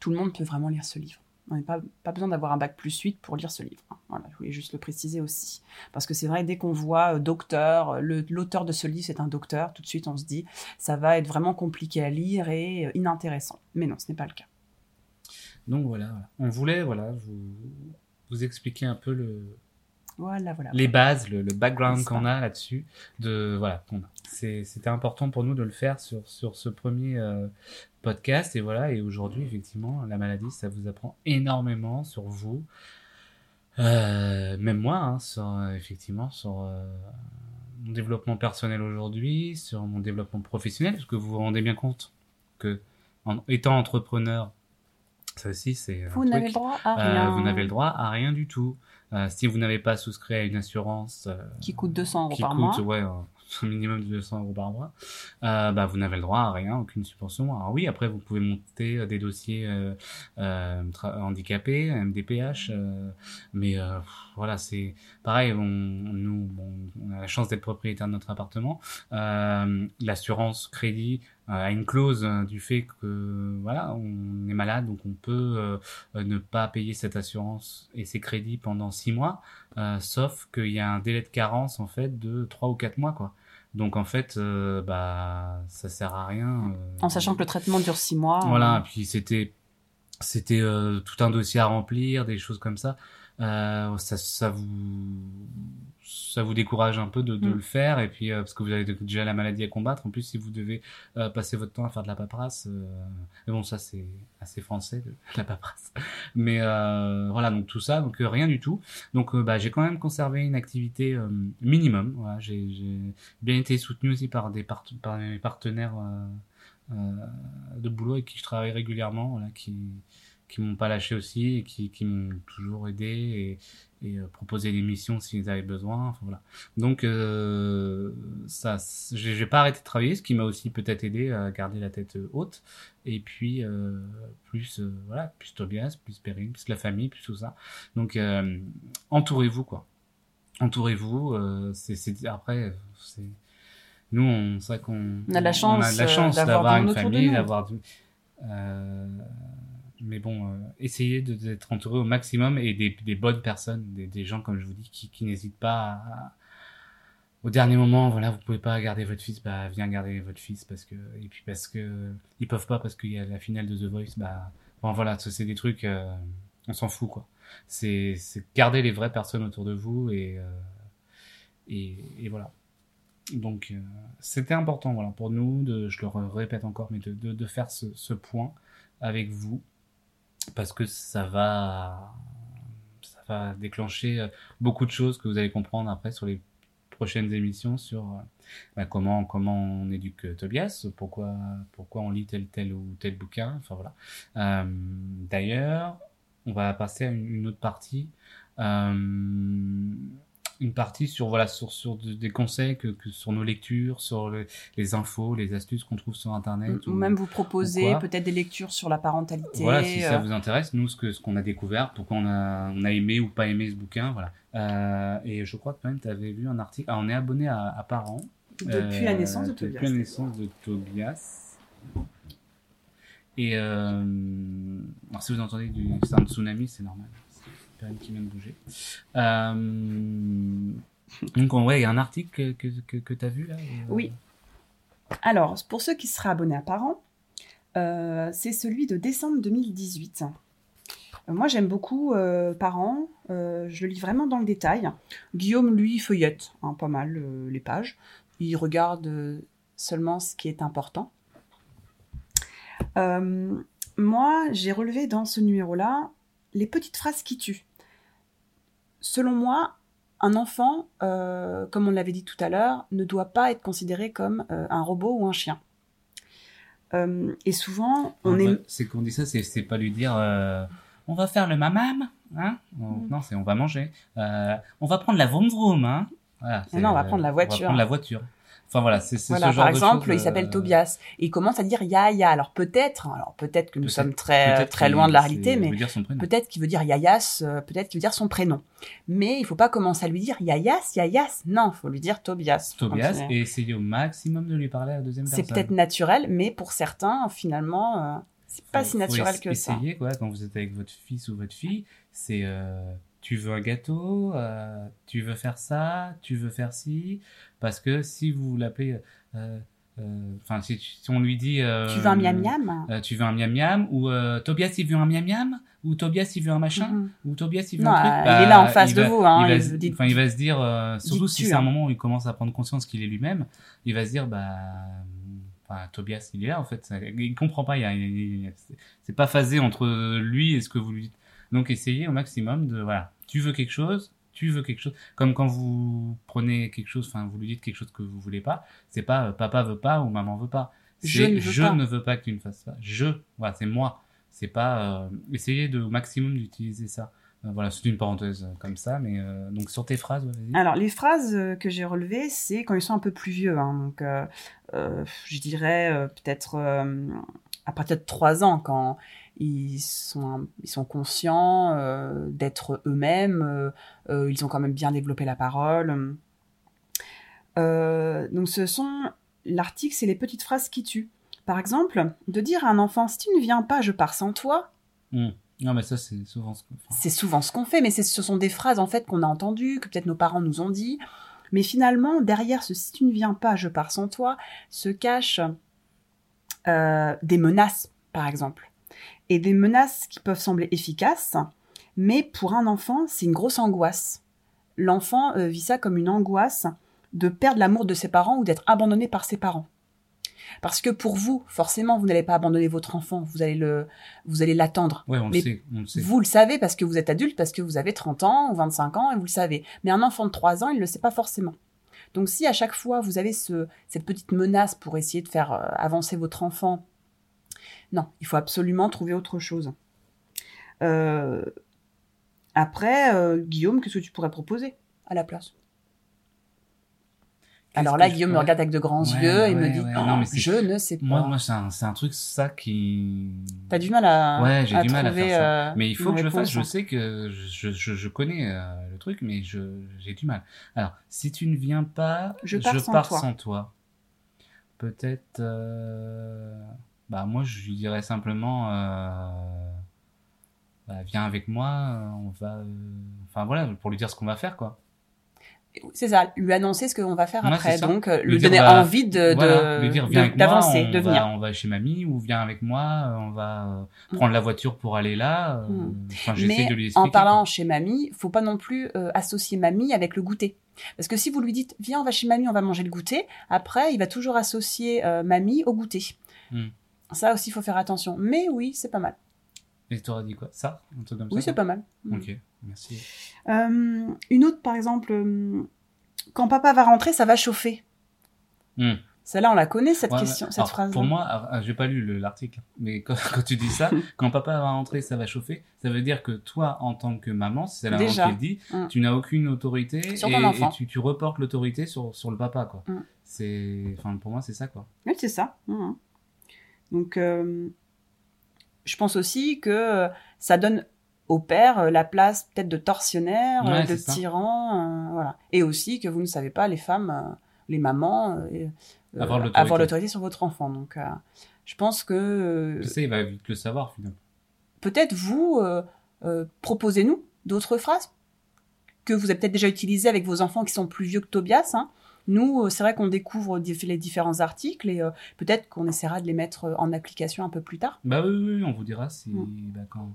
tout le monde peut vraiment lire ce livre. On n'a pas, pas besoin d'avoir un bac plus 8 pour lire ce livre. hein. Voilà, je voulais juste le préciser aussi. Parce que c'est vrai, dès qu'on voit euh, docteur, euh, l'auteur de ce livre, c'est un docteur, tout de suite on se dit, ça va être vraiment compliqué à lire et inintéressant. Mais non, ce n'est pas le cas. Donc voilà. on voulait voilà, vous, vous expliquer un peu le, Voilà, voilà. les bases, le, le background qu'on a là-dessus. De voilà, C'était important pour nous de le faire sur sur ce premier euh, podcast et voilà. Et aujourd'hui, effectivement, la maladie, ça vous apprend énormément sur vous, Euh, même moi, hein, sur effectivement sur euh, mon développement personnel aujourd'hui, sur mon développement professionnel, parce que vous vous rendez bien compte que en étant entrepreneur, ça aussi c'est Vous n'avez le droit à Euh, rien. vous n'avez le droit à rien du tout. Euh, si vous n'avez pas souscrit à une assurance euh, Qui coûte 200 euros qui par coûte mois. ouais, un minimum de 200 euros par mois, euh, bah, vous n'avez le droit à rien, aucune subvention. Alors oui, après vous pouvez monter euh, des dossiers euh, euh, handicapés, MDPH, euh, mais voilà, c'est pareil. On, nous, bon, on a la chance d'être propriétaire de notre appartement. L'assurance crédit a une clause du fait que voilà, on est malade, donc on peut ne pas payer cette assurance et ses crédits pendant six mois, euh, sauf qu'il y a un délai de carence en fait de trois ou quatre mois quoi. Donc en fait, euh, bah ça sert à rien. euh, En sachant que le traitement dure 6 mois. voilà, euh, puis c'était c'était tout un dossier à remplir, des choses comme ça. Euh, ça, ça vous ça vous décourage un peu de, de Mm. le faire et puis euh, parce que vous avez déjà la maladie à combattre. En plus, si vous devez euh, passer votre temps à faire de la paperasse, euh, mais bon, ça c'est assez français de [laughs] la paperasse. Mais euh, voilà, donc tout ça, donc rien du tout. Donc bah, j'ai quand même conservé une activité euh, minimum. Voilà, j'ai bien été soutenu aussi par des part- par mes partenaires. euh, de boulot avec qui je travaille régulièrement, voilà, qui qui m'ont pas lâché aussi et qui, qui m'ont toujours aidé et, et euh, proposé des missions s'ils avaient besoin. Enfin, voilà. Donc euh, ça, j'ai pas arrêté de travailler, ce qui m'a aussi peut-être aidé à garder la tête euh, haute. Et puis euh, plus euh, voilà, plus Tobias, plus Perrine, plus la famille, plus tout ça. Donc euh, entourez-vous quoi. Entourez-vous. euh, c'est après c'est nous on c'est vrai qu'on On a la on a la chance d'avoir une famille, d'avoir du- euh, mais bon, euh, essayez d'être entouré au maximum et des, bonnes personnes, des, gens, comme je vous dis, qui, n'hésitent pas au dernier moment, voilà, vous pouvez pas garder votre fils, bah viens garder votre fils parce que et puis parce que ils peuvent pas parce qu'il y a la finale de The Voice, bah bon voilà, c'est des trucs, euh, on s'en fout quoi. C'est garder les vraies personnes autour de vous et euh, et, voilà. Donc euh, c'était important voilà pour nous je le répète encore, mais de de, faire ce point avec vous parce que ça va ça va déclencher euh, beaucoup de choses que vous allez comprendre après sur les prochaines émissions sur euh, bah, comment comment on éduque euh, Tobias, pourquoi pourquoi on lit tel tel ou tel bouquin, enfin voilà. D'ailleurs, on va passer à une autre partie. Euh, une partie sur voilà sur sur de- des conseils que, que sur nos lectures, sur le- les infos, les astuces qu'on trouve sur internet Ou même vous proposer peut-être des lectures sur la parentalité. voilà, si ça euh, vous intéresse, nous, ce que ce qu'on a découvert, pourquoi on a, on a aimé ou pas aimé ce bouquin, voilà. Euh, et je crois que même, tu avais vu un article. Ah, on est abonné à, à Parents. depuis la Euh, naissance de Tobias. Depuis la naissance de Tobias. Et euh, alors, si vous entendez du, c'est un tsunami, c'est normal. Perrine qui vient de bouger. Euh, donc, ouais, il y a un article que, que, que, tu as vu là et, euh, Oui. Alors, pour ceux qui seraient abonnés à Parents, euh, c'est celui de décembre 2018. Euh, Moi, j'aime beaucoup euh, Parents. je le lis vraiment dans le détail. Guillaume, lui, feuillette hein, pas mal les pages. Il regarde seulement ce qui est important. Moi, j'ai relevé dans ce numéro-là les petites phrases qui tuent. Selon moi, un enfant, euh, comme on l'avait dit tout à l'heure, ne doit pas être considéré comme euh, un robot ou un chien. Euh, et souvent, on est... C'est qu'on dit ça, c'est pas lui dire on va faire le mamam, hein? Non, Mm. Non, c'est on va manger. On va prendre la vroom vroom, hein? Voilà, non, on va prendre la On voiture. va prendre la voiture. Enfin voilà, c'est c'est Voilà, ce genre par de exemple, il s'appelle euh, Tobias et il commence à dire Yaya. Alors peut-être, alors peut-être que nous sommes très très loin de la c'est- réalité, mais peut-être qu'il veut dire Yayas, euh, peut-être qu'il veut dire son prénom. Mais il faut pas commencer à lui dire Yayas, Yayas. Non, il faut lui dire Tobias. Tobias et essayer au maximum de lui parler à la deuxième C'est personne. peut-être naturel, mais pour certains, finalement, euh, c'est pas Faut- si naturel faut que ça. essayer, quoi, quand vous êtes avec votre fils ou votre fille, c'est euh, tu veux un gâteau, euh, tu veux faire ça, tu veux faire ci, parce que si vous l'appelez, euh, euh, enfin si, si on lui dit, euh, Tu veux un miam miam? euh, tu veux un miam miam, ou euh, Tobias il veut un miam miam, ou Tobias il veut un machin, Mhm. ou Tobias il veut Non, un truc, euh, bah, il est là en face il de va- vous, hein, il, va, il se- vous dit- enfin, il va se dire, euh, surtout si c'est un hein. moment où il commence à prendre conscience qu'il est lui-même, il va se dire, bah, enfin, Tobias, il est là en fait. Il comprend pas. Il y a, il c'est- c'est pas phasé entre lui et ce que vous lui dites. Donc essayez au maximum de voilà. Tu veux quelque chose, tu veux quelque chose. Comme quand vous prenez quelque chose, enfin vous lui dites quelque chose que vous voulez pas. C'est pas euh, papa veut pas ou maman veut pas. Je ne veux je pas. ne veux pas que tu ne fasses ça. Je, voilà, c'est moi. C'est pas euh, essayez de au maximum d'utiliser ça. Euh, voilà, c'est une parenthèse comme ça, mais donc sur tes phrases, vas-y. Alors, les phrases que j'ai relevées, c'est quand ils sont un peu plus vieux. hein. donc, je dirais peut-être à partir de 3 ans, quand ils sont, ils sont conscients euh, d'être eux-mêmes, euh, euh, ils ont quand même bien développé la parole. Donc, ce sont. L'article, c'est les petites phrases qui tuent. Par exemple, de dire à un enfant Si tu ne viens pas, je pars sans toi. Hum. Non, mais ça c'est souvent ce qu'on fait. C'est souvent ce qu'on fait, mais ce sont des phrases en fait qu'on a entendues, que peut-être nos parents nous ont dit. Mais finalement, derrière ce si tu ne viens pas, je pars sans toi, se cachent euh, des menaces, par exemple. Et des menaces qui peuvent sembler efficaces, mais pour un enfant, c'est une grosse angoisse. L'enfant euh, vit ça comme une angoisse de perdre l'amour de ses parents ou d'être abandonné par ses parents. Parce que pour vous, forcément, vous n'allez pas abandonner votre enfant, vous allez le, vous allez l'attendre. Ouais, on Mais le sait, on le sait. Vous le savez parce que vous êtes adulte, parce que vous avez 30 ans ou 25 ans et vous le savez. Mais un enfant de 3 ans, il ne le sait pas forcément. Donc si à chaque fois vous avez ce, cette petite menace pour essayer de faire euh, avancer votre enfant, non, il faut absolument trouver autre chose. Euh, Après, euh, Guillaume, qu'est-ce que tu pourrais proposer à la place? Alors là, Guillaume me regarde avec de grands Ouais, yeux et me dit ouais, Oh, non, mais c'est- Je ne sais pas. Moi, moi c'est un, un truc, ça qui. T'as du mal à, Ouais, j'ai du mal à faire ça. euh, Mais il faut que je le fasse. Je sais que je, je, je connais euh, le truc, mais je j'ai du mal. Alors, si tu ne viens pas, Je pars sans toi. sans toi. Peut-être. euh, Bah, moi, je lui dirais simplement. euh, bah, viens avec moi, on va. euh, Enfin, voilà, pour lui dire ce qu'on va faire, quoi. C'est ça, lui annoncer ce qu'on va faire Ouais, après. Donc, euh, Lui donner bah, envie de, Voilà, de- de- d'avancer, de va- venir. on va chez mamie ou viens avec moi, euh, on va Mm. prendre la voiture pour aller là. Mm. Enfin, Mais de lui en parlant quoi. chez mamie, faut pas non plus associer mamie avec le goûter. Parce que si vous lui dites viens on va chez mamie, on va manger le goûter, après il va toujours associer mamie au goûter. Hmm. Ça aussi il faut faire attention. Mais oui, c'est pas mal. Et tu aurais dit quoi? Ça? Un truc comme Oui, c'est pas mal. Ok, merci. Euh, une autre par exemple, euh, quand papa va rentrer, ça va chauffer. Hmm. Celle-là on la connaît cette Ouais, question, cette Alors, phrase. Pour moi, alors, ah, j'ai pas lu le- l'article, mais [laughs] quand, quand tu dis ça, [laughs] quand papa va rentrer, ça va chauffer, ça veut dire que toi, en tant que maman, si c'est la maman Déjà. qui le dit, Mm. tu n'as aucune autorité Sur et, tu, tu reportes l'autorité sur, sur le papa, quoi. Mm. C'est, enfin, pour moi, c'est ça, quoi. Oui, c'est ça. Donc, euh, je pense aussi que euh, ça donne au père euh, la place peut-être de tortionnaire, Ouais, de ça. tyran, euh, voilà. Et aussi que vous ne savez pas, les femmes, les mamans, Avoir l'autorité. sur votre enfant. Donc, je pense que sais, il va vite le savoir, finalement. peut-être vous, proposez-nous d'autres phrases que vous avez peut-être déjà utilisées avec vos enfants qui sont plus vieux que Tobias. hein. Nous, euh, c'est vrai qu'on découvre les différents articles et euh, peut-être qu'on essaiera de les mettre euh, en application un peu plus tard. Bah oui, on vous dira si, Mm. bah, quand.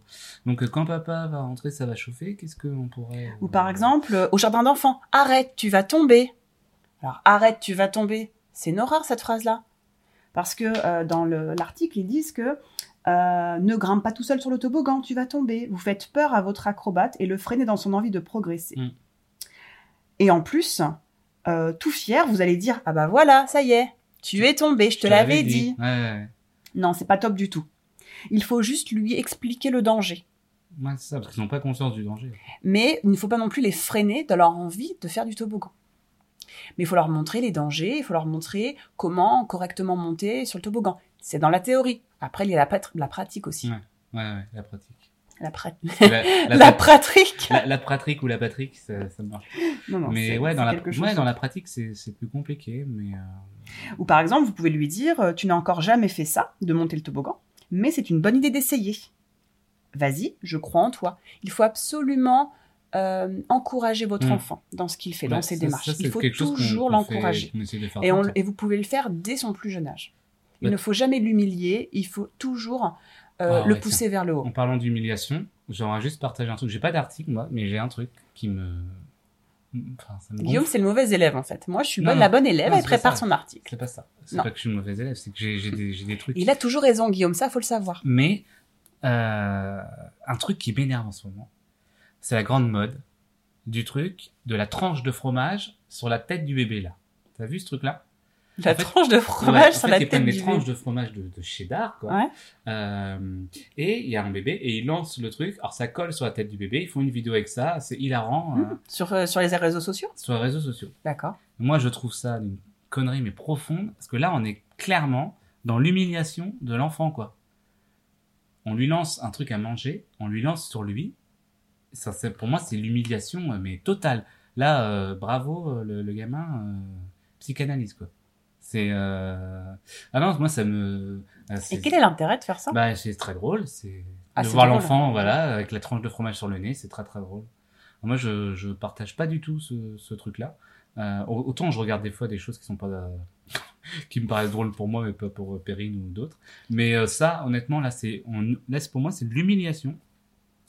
Donc, quand papa va rentrer, ça va chauffer, qu'est-ce qu'on pourrait. Ou par exemple, au jardin d'enfants, arrête, tu vas tomber. Alors, arrête, tu vas tomber. C'est une horreur cette phrase-là. Parce que euh, dans le- l'article, ils disent que euh, ne grimpe pas tout seul sur le toboggan, tu vas tomber. Vous faites peur à votre acrobate et le freinez dans son envie de progresser. Mm. Et en plus, euh, tout fier, vous allez dire Ah bah voilà, ça y est, tu es tombé, je te l'avais dit. Ouais, ouais, Non, c'est pas top du tout. Il faut juste lui expliquer le danger. ouais. C'est ça, parce qu'ils n'ont pas conscience du danger. Mais il ne faut pas non plus les freiner de leur envie de faire du toboggan. Mais il faut leur montrer les dangers, il faut leur montrer comment correctement monter sur le toboggan. C'est dans la théorie. Après, il y a la, pratique aussi. Ouais. Ouais, ouais, la pratique. La, pra- La, la, [laughs] la pratique la, la pratique ou la patrick, ça, ça marche. Non, non, mais ouais, dans la, chose ouais, dans la pratique, c'est c'est plus compliqué, mais. euh, Ou par exemple, vous pouvez lui dire euh, Tu n'as encore jamais fait ça, de monter le toboggan, mais c'est une bonne idée d'essayer. Vas-y, je crois en toi. Il faut absolument euh, encourager votre Mm. enfant dans ce qu'il fait, bah, dans ses ça- démarches. ça, Il faut toujours l'encourager. et vous pouvez le faire dès son plus jeune âge. Il Bah- ne faut jamais l'humilier, il faut toujours euh, Ah le ouais, pousser vers le haut. En parlant d'humiliation, j'aimerais juste partager un truc. J'ai pas d'article, moi, mais j'ai un truc qui me. Enfin, ça me Guillaume, c'est le mauvais élève en fait. Moi, je suis Non, bonne- non. la bonne élève, Non, elle prépare son article. C'est pas ça. C'est pas que je suis une mauvaise élève, c'est que j'ai des, trucs. Il a toujours raison, Guillaume, ça, faut le savoir. Mais euh, un truc qui m'énerve en ce moment, c'est la grande mode du truc de la tranche de fromage sur la tête du bébé là. T'as vu ce truc là La En fait- tranche de Ouais, fromage en sur fait, la tête du tranches de fromage de, de cheddar quoi. Ouais. Euh, et il y a un bébé et il lance le truc. Alors ça colle sur la tête du bébé. Ils font une vidéo avec ça. C'est hilarant euh, Sur, euh, sur les réseaux sociaux? sur les réseaux sociaux. D'accord. Moi, je trouve ça une connerie, mais profonde, parce que là, on est clairement dans l'humiliation de l'enfant, quoi. On lui lance un truc à manger, on lui lance sur lui. Ça, c'est- pour moi, c'est l'humiliation, mais totale. Là, bravo, le, le gamin, psychanalyse, quoi. C'est. Euh... Ah non, moi, ça me. euh, c'est- Et quel est l'intérêt de faire ça? Bah, c'est très drôle, c'est Ah, de voir l'enfant, voilà, avec la tranche de fromage sur le nez, c'est très très drôle. Moi, je je partage pas du tout ce, ce truc-là. Euh, au- autant je regarde des fois des choses qui sont pas euh, [laughs] qui me paraissent drôles pour moi, mais pas pour euh, Perrine ou d'autres. Mais euh, ça, honnêtement, là, c'est on laisse pour moi, c'est de l'humiliation.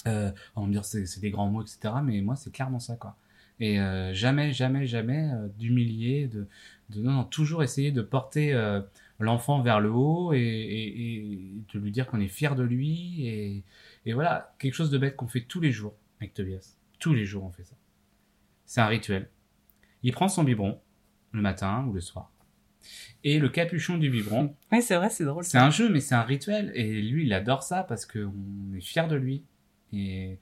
Euh, on va me dire c'est c'est des grands mots, etc. Mais moi, c'est clairement ça, quoi. Et euh, jamais, jamais, jamais euh, d'humilier, de, de non, non, toujours essayer de porter euh, l'enfant vers le haut et, et, et de lui dire qu'on est fier de lui et, et voilà quelque chose de bête qu'on fait tous les jours avec Tobias. Tous les jours on fait ça. C'est un rituel. Il prend son biberon le matin ou le soir et le capuchon du biberon. Oui, c'est vrai, c'est drôle. C'est un jeu mais c'est un rituel et lui il adore ça parce qu'on est fier de lui et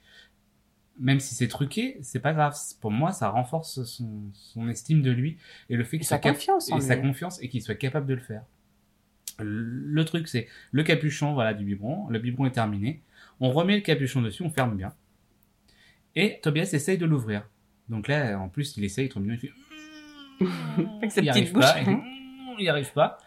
même si c'est truqué, c'est pas grave. Pour moi, ça renforce son, son estime de lui et le fait qu'il soit confiance et sa confiance et qu'il soit capable de le faire. Le truc, c'est le capuchon, voilà, du biberon. Le biberon est terminé. On remet le capuchon dessus, on ferme bien. Et Tobias essaye de l'ouvrir. Donc là, en plus, il essaye, trop bien, il fait. [laughs] Avec sa petite bouche. pas, il, fait, il arrive pas.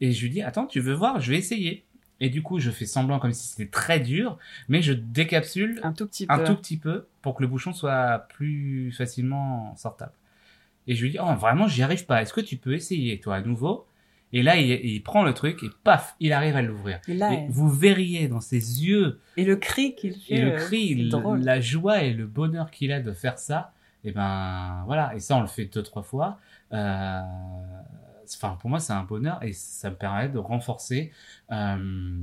Et je lui dis, attends, tu veux voir, je vais essayer. Et du coup, je fais semblant comme si c'était très dur, mais je décapsule Un tout petit peu. un tout petit peu pour que le bouchon soit plus facilement sortable. Et je lui dis, oh, vraiment, j'y arrive pas. Est-ce que tu peux essayer, toi, à nouveau? Et là, il, il prend le truc et paf, il arrive à l'ouvrir. Et là, Et vous verriez dans ses yeux et le cri qu'il fait. et le euh, cri, le- la joie et le bonheur qu'il a de faire ça, et ben voilà. Et ça, on le fait deux trois fois. Euh, Enfin, pour moi, c'est un bonheur et ça me permet de renforcer euh,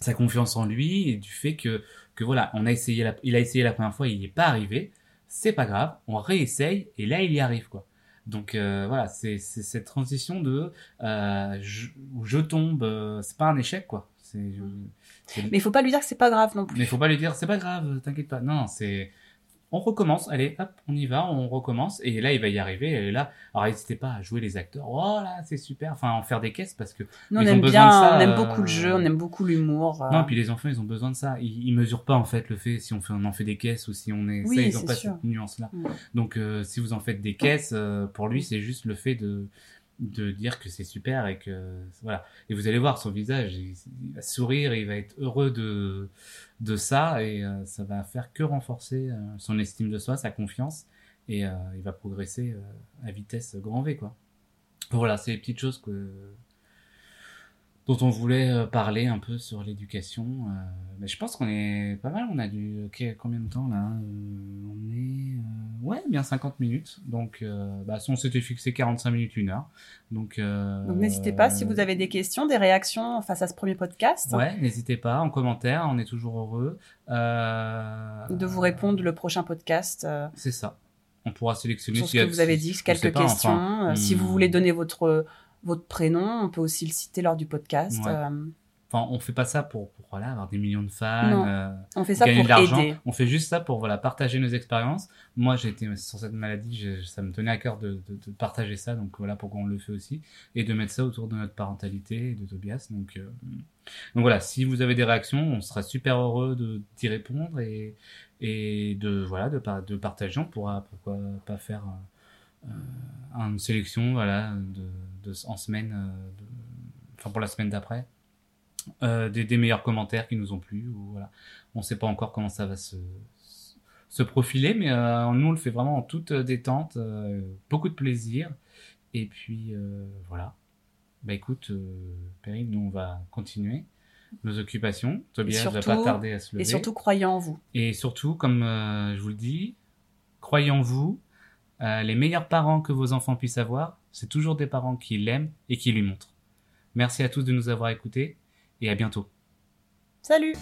sa confiance en lui et du fait que que voilà, on a essayé, la, il a essayé la première fois, il n'y est pas arrivé. C'est pas grave, on réessaye et là, il y arrive quoi. Donc euh, voilà, c'est cette transition de euh, je, tombe, euh, c'est pas un échec quoi. Mais il faut pas lui dire que c'est pas grave non plus. mais faut pas lui dire, c'est pas grave, t'inquiète pas. Non, c'est, on recommence, allez, hop, on y va, on recommence, et là, il va y arriver, et là, alors n'hésitez pas à jouer les acteurs, oh là, c'est super, enfin, en faire des caisses, parce que, on ont aime besoin bien, de ça, on aime euh, beaucoup le jeu, on aime beaucoup l'humour. euh. non, puis les enfants, ils ont besoin de ça, ils, ils mesurent pas, en fait, le fait, si on fait, on en fait des caisses, ou si on est, Oui, ça, ils ont pas sûr. cette nuance-là. Mm. Donc, euh, si vous en faites des caisses, euh, pour lui, c'est juste le fait de, de dire que c'est super et que voilà. Et vous allez voir son visage il, va sourire il va être heureux de de ça et euh, ça va faire que renforcer euh, son estime de soi sa confiance et euh, il va progresser euh, à vitesse grand V quoi. Voilà c'est les petites choses que dont on voulait euh, parler un peu sur l'éducation euh, mais je pense qu'on est pas mal on a ok, combien de temps là Euh, on est ouais bien 50 minutes donc bah, si on s'était fixé 45 minutes une heure donc Donc n'hésitez pas si vous avez des questions, des réactions face à ce premier podcast, Ouais, n'hésitez pas en commentaire, on est toujours heureux. De vous répondre le prochain podcast C'est ça. On pourra sélectionner sur ce s'il y que vous avez dit, quelques pas, questions. enfin, Si vous voulez donner votre votre prénom, on peut aussi le citer lors du podcast. Ouais. Euh, Enfin, on fait pas ça pour, pour voilà, avoir des millions de fans, Non. euh, on fait ça gagner pour de l'argent. aider. On fait juste ça pour voilà, partager nos expériences. Moi, j'ai été sur cette maladie, je- ça me tenait à cœur de, de, de partager ça, donc voilà pourquoi on le fait aussi, et de mettre ça autour de notre parentalité et de Tobias. Donc, euh, donc voilà, si vous avez des réactions, on sera super heureux de d'y répondre et, et de voilà de, de partager. On pourra pourquoi pas faire euh, une sélection voilà de, de en semaine, euh, de- enfin pour la semaine d'après. Euh, des, des meilleurs commentaires qui nous ont plu ou voilà on sait pas encore comment ça va se se profiler mais euh, nous on le fait vraiment en toute détente euh, beaucoup de plaisir et puis euh, voilà bah écoute euh, Perrine nous on va continuer nos occupations Tobias va surtout- pas tarder à se lever Et surtout, croyez en vous. et surtout, comme euh, je vous le dis, croyez en vous. Euh, les meilleurs parents que vos enfants puissent avoir, c'est toujours des parents qui l'aiment et qui lui montrent. Merci à tous de nous avoir écoutés et à bientôt. Salut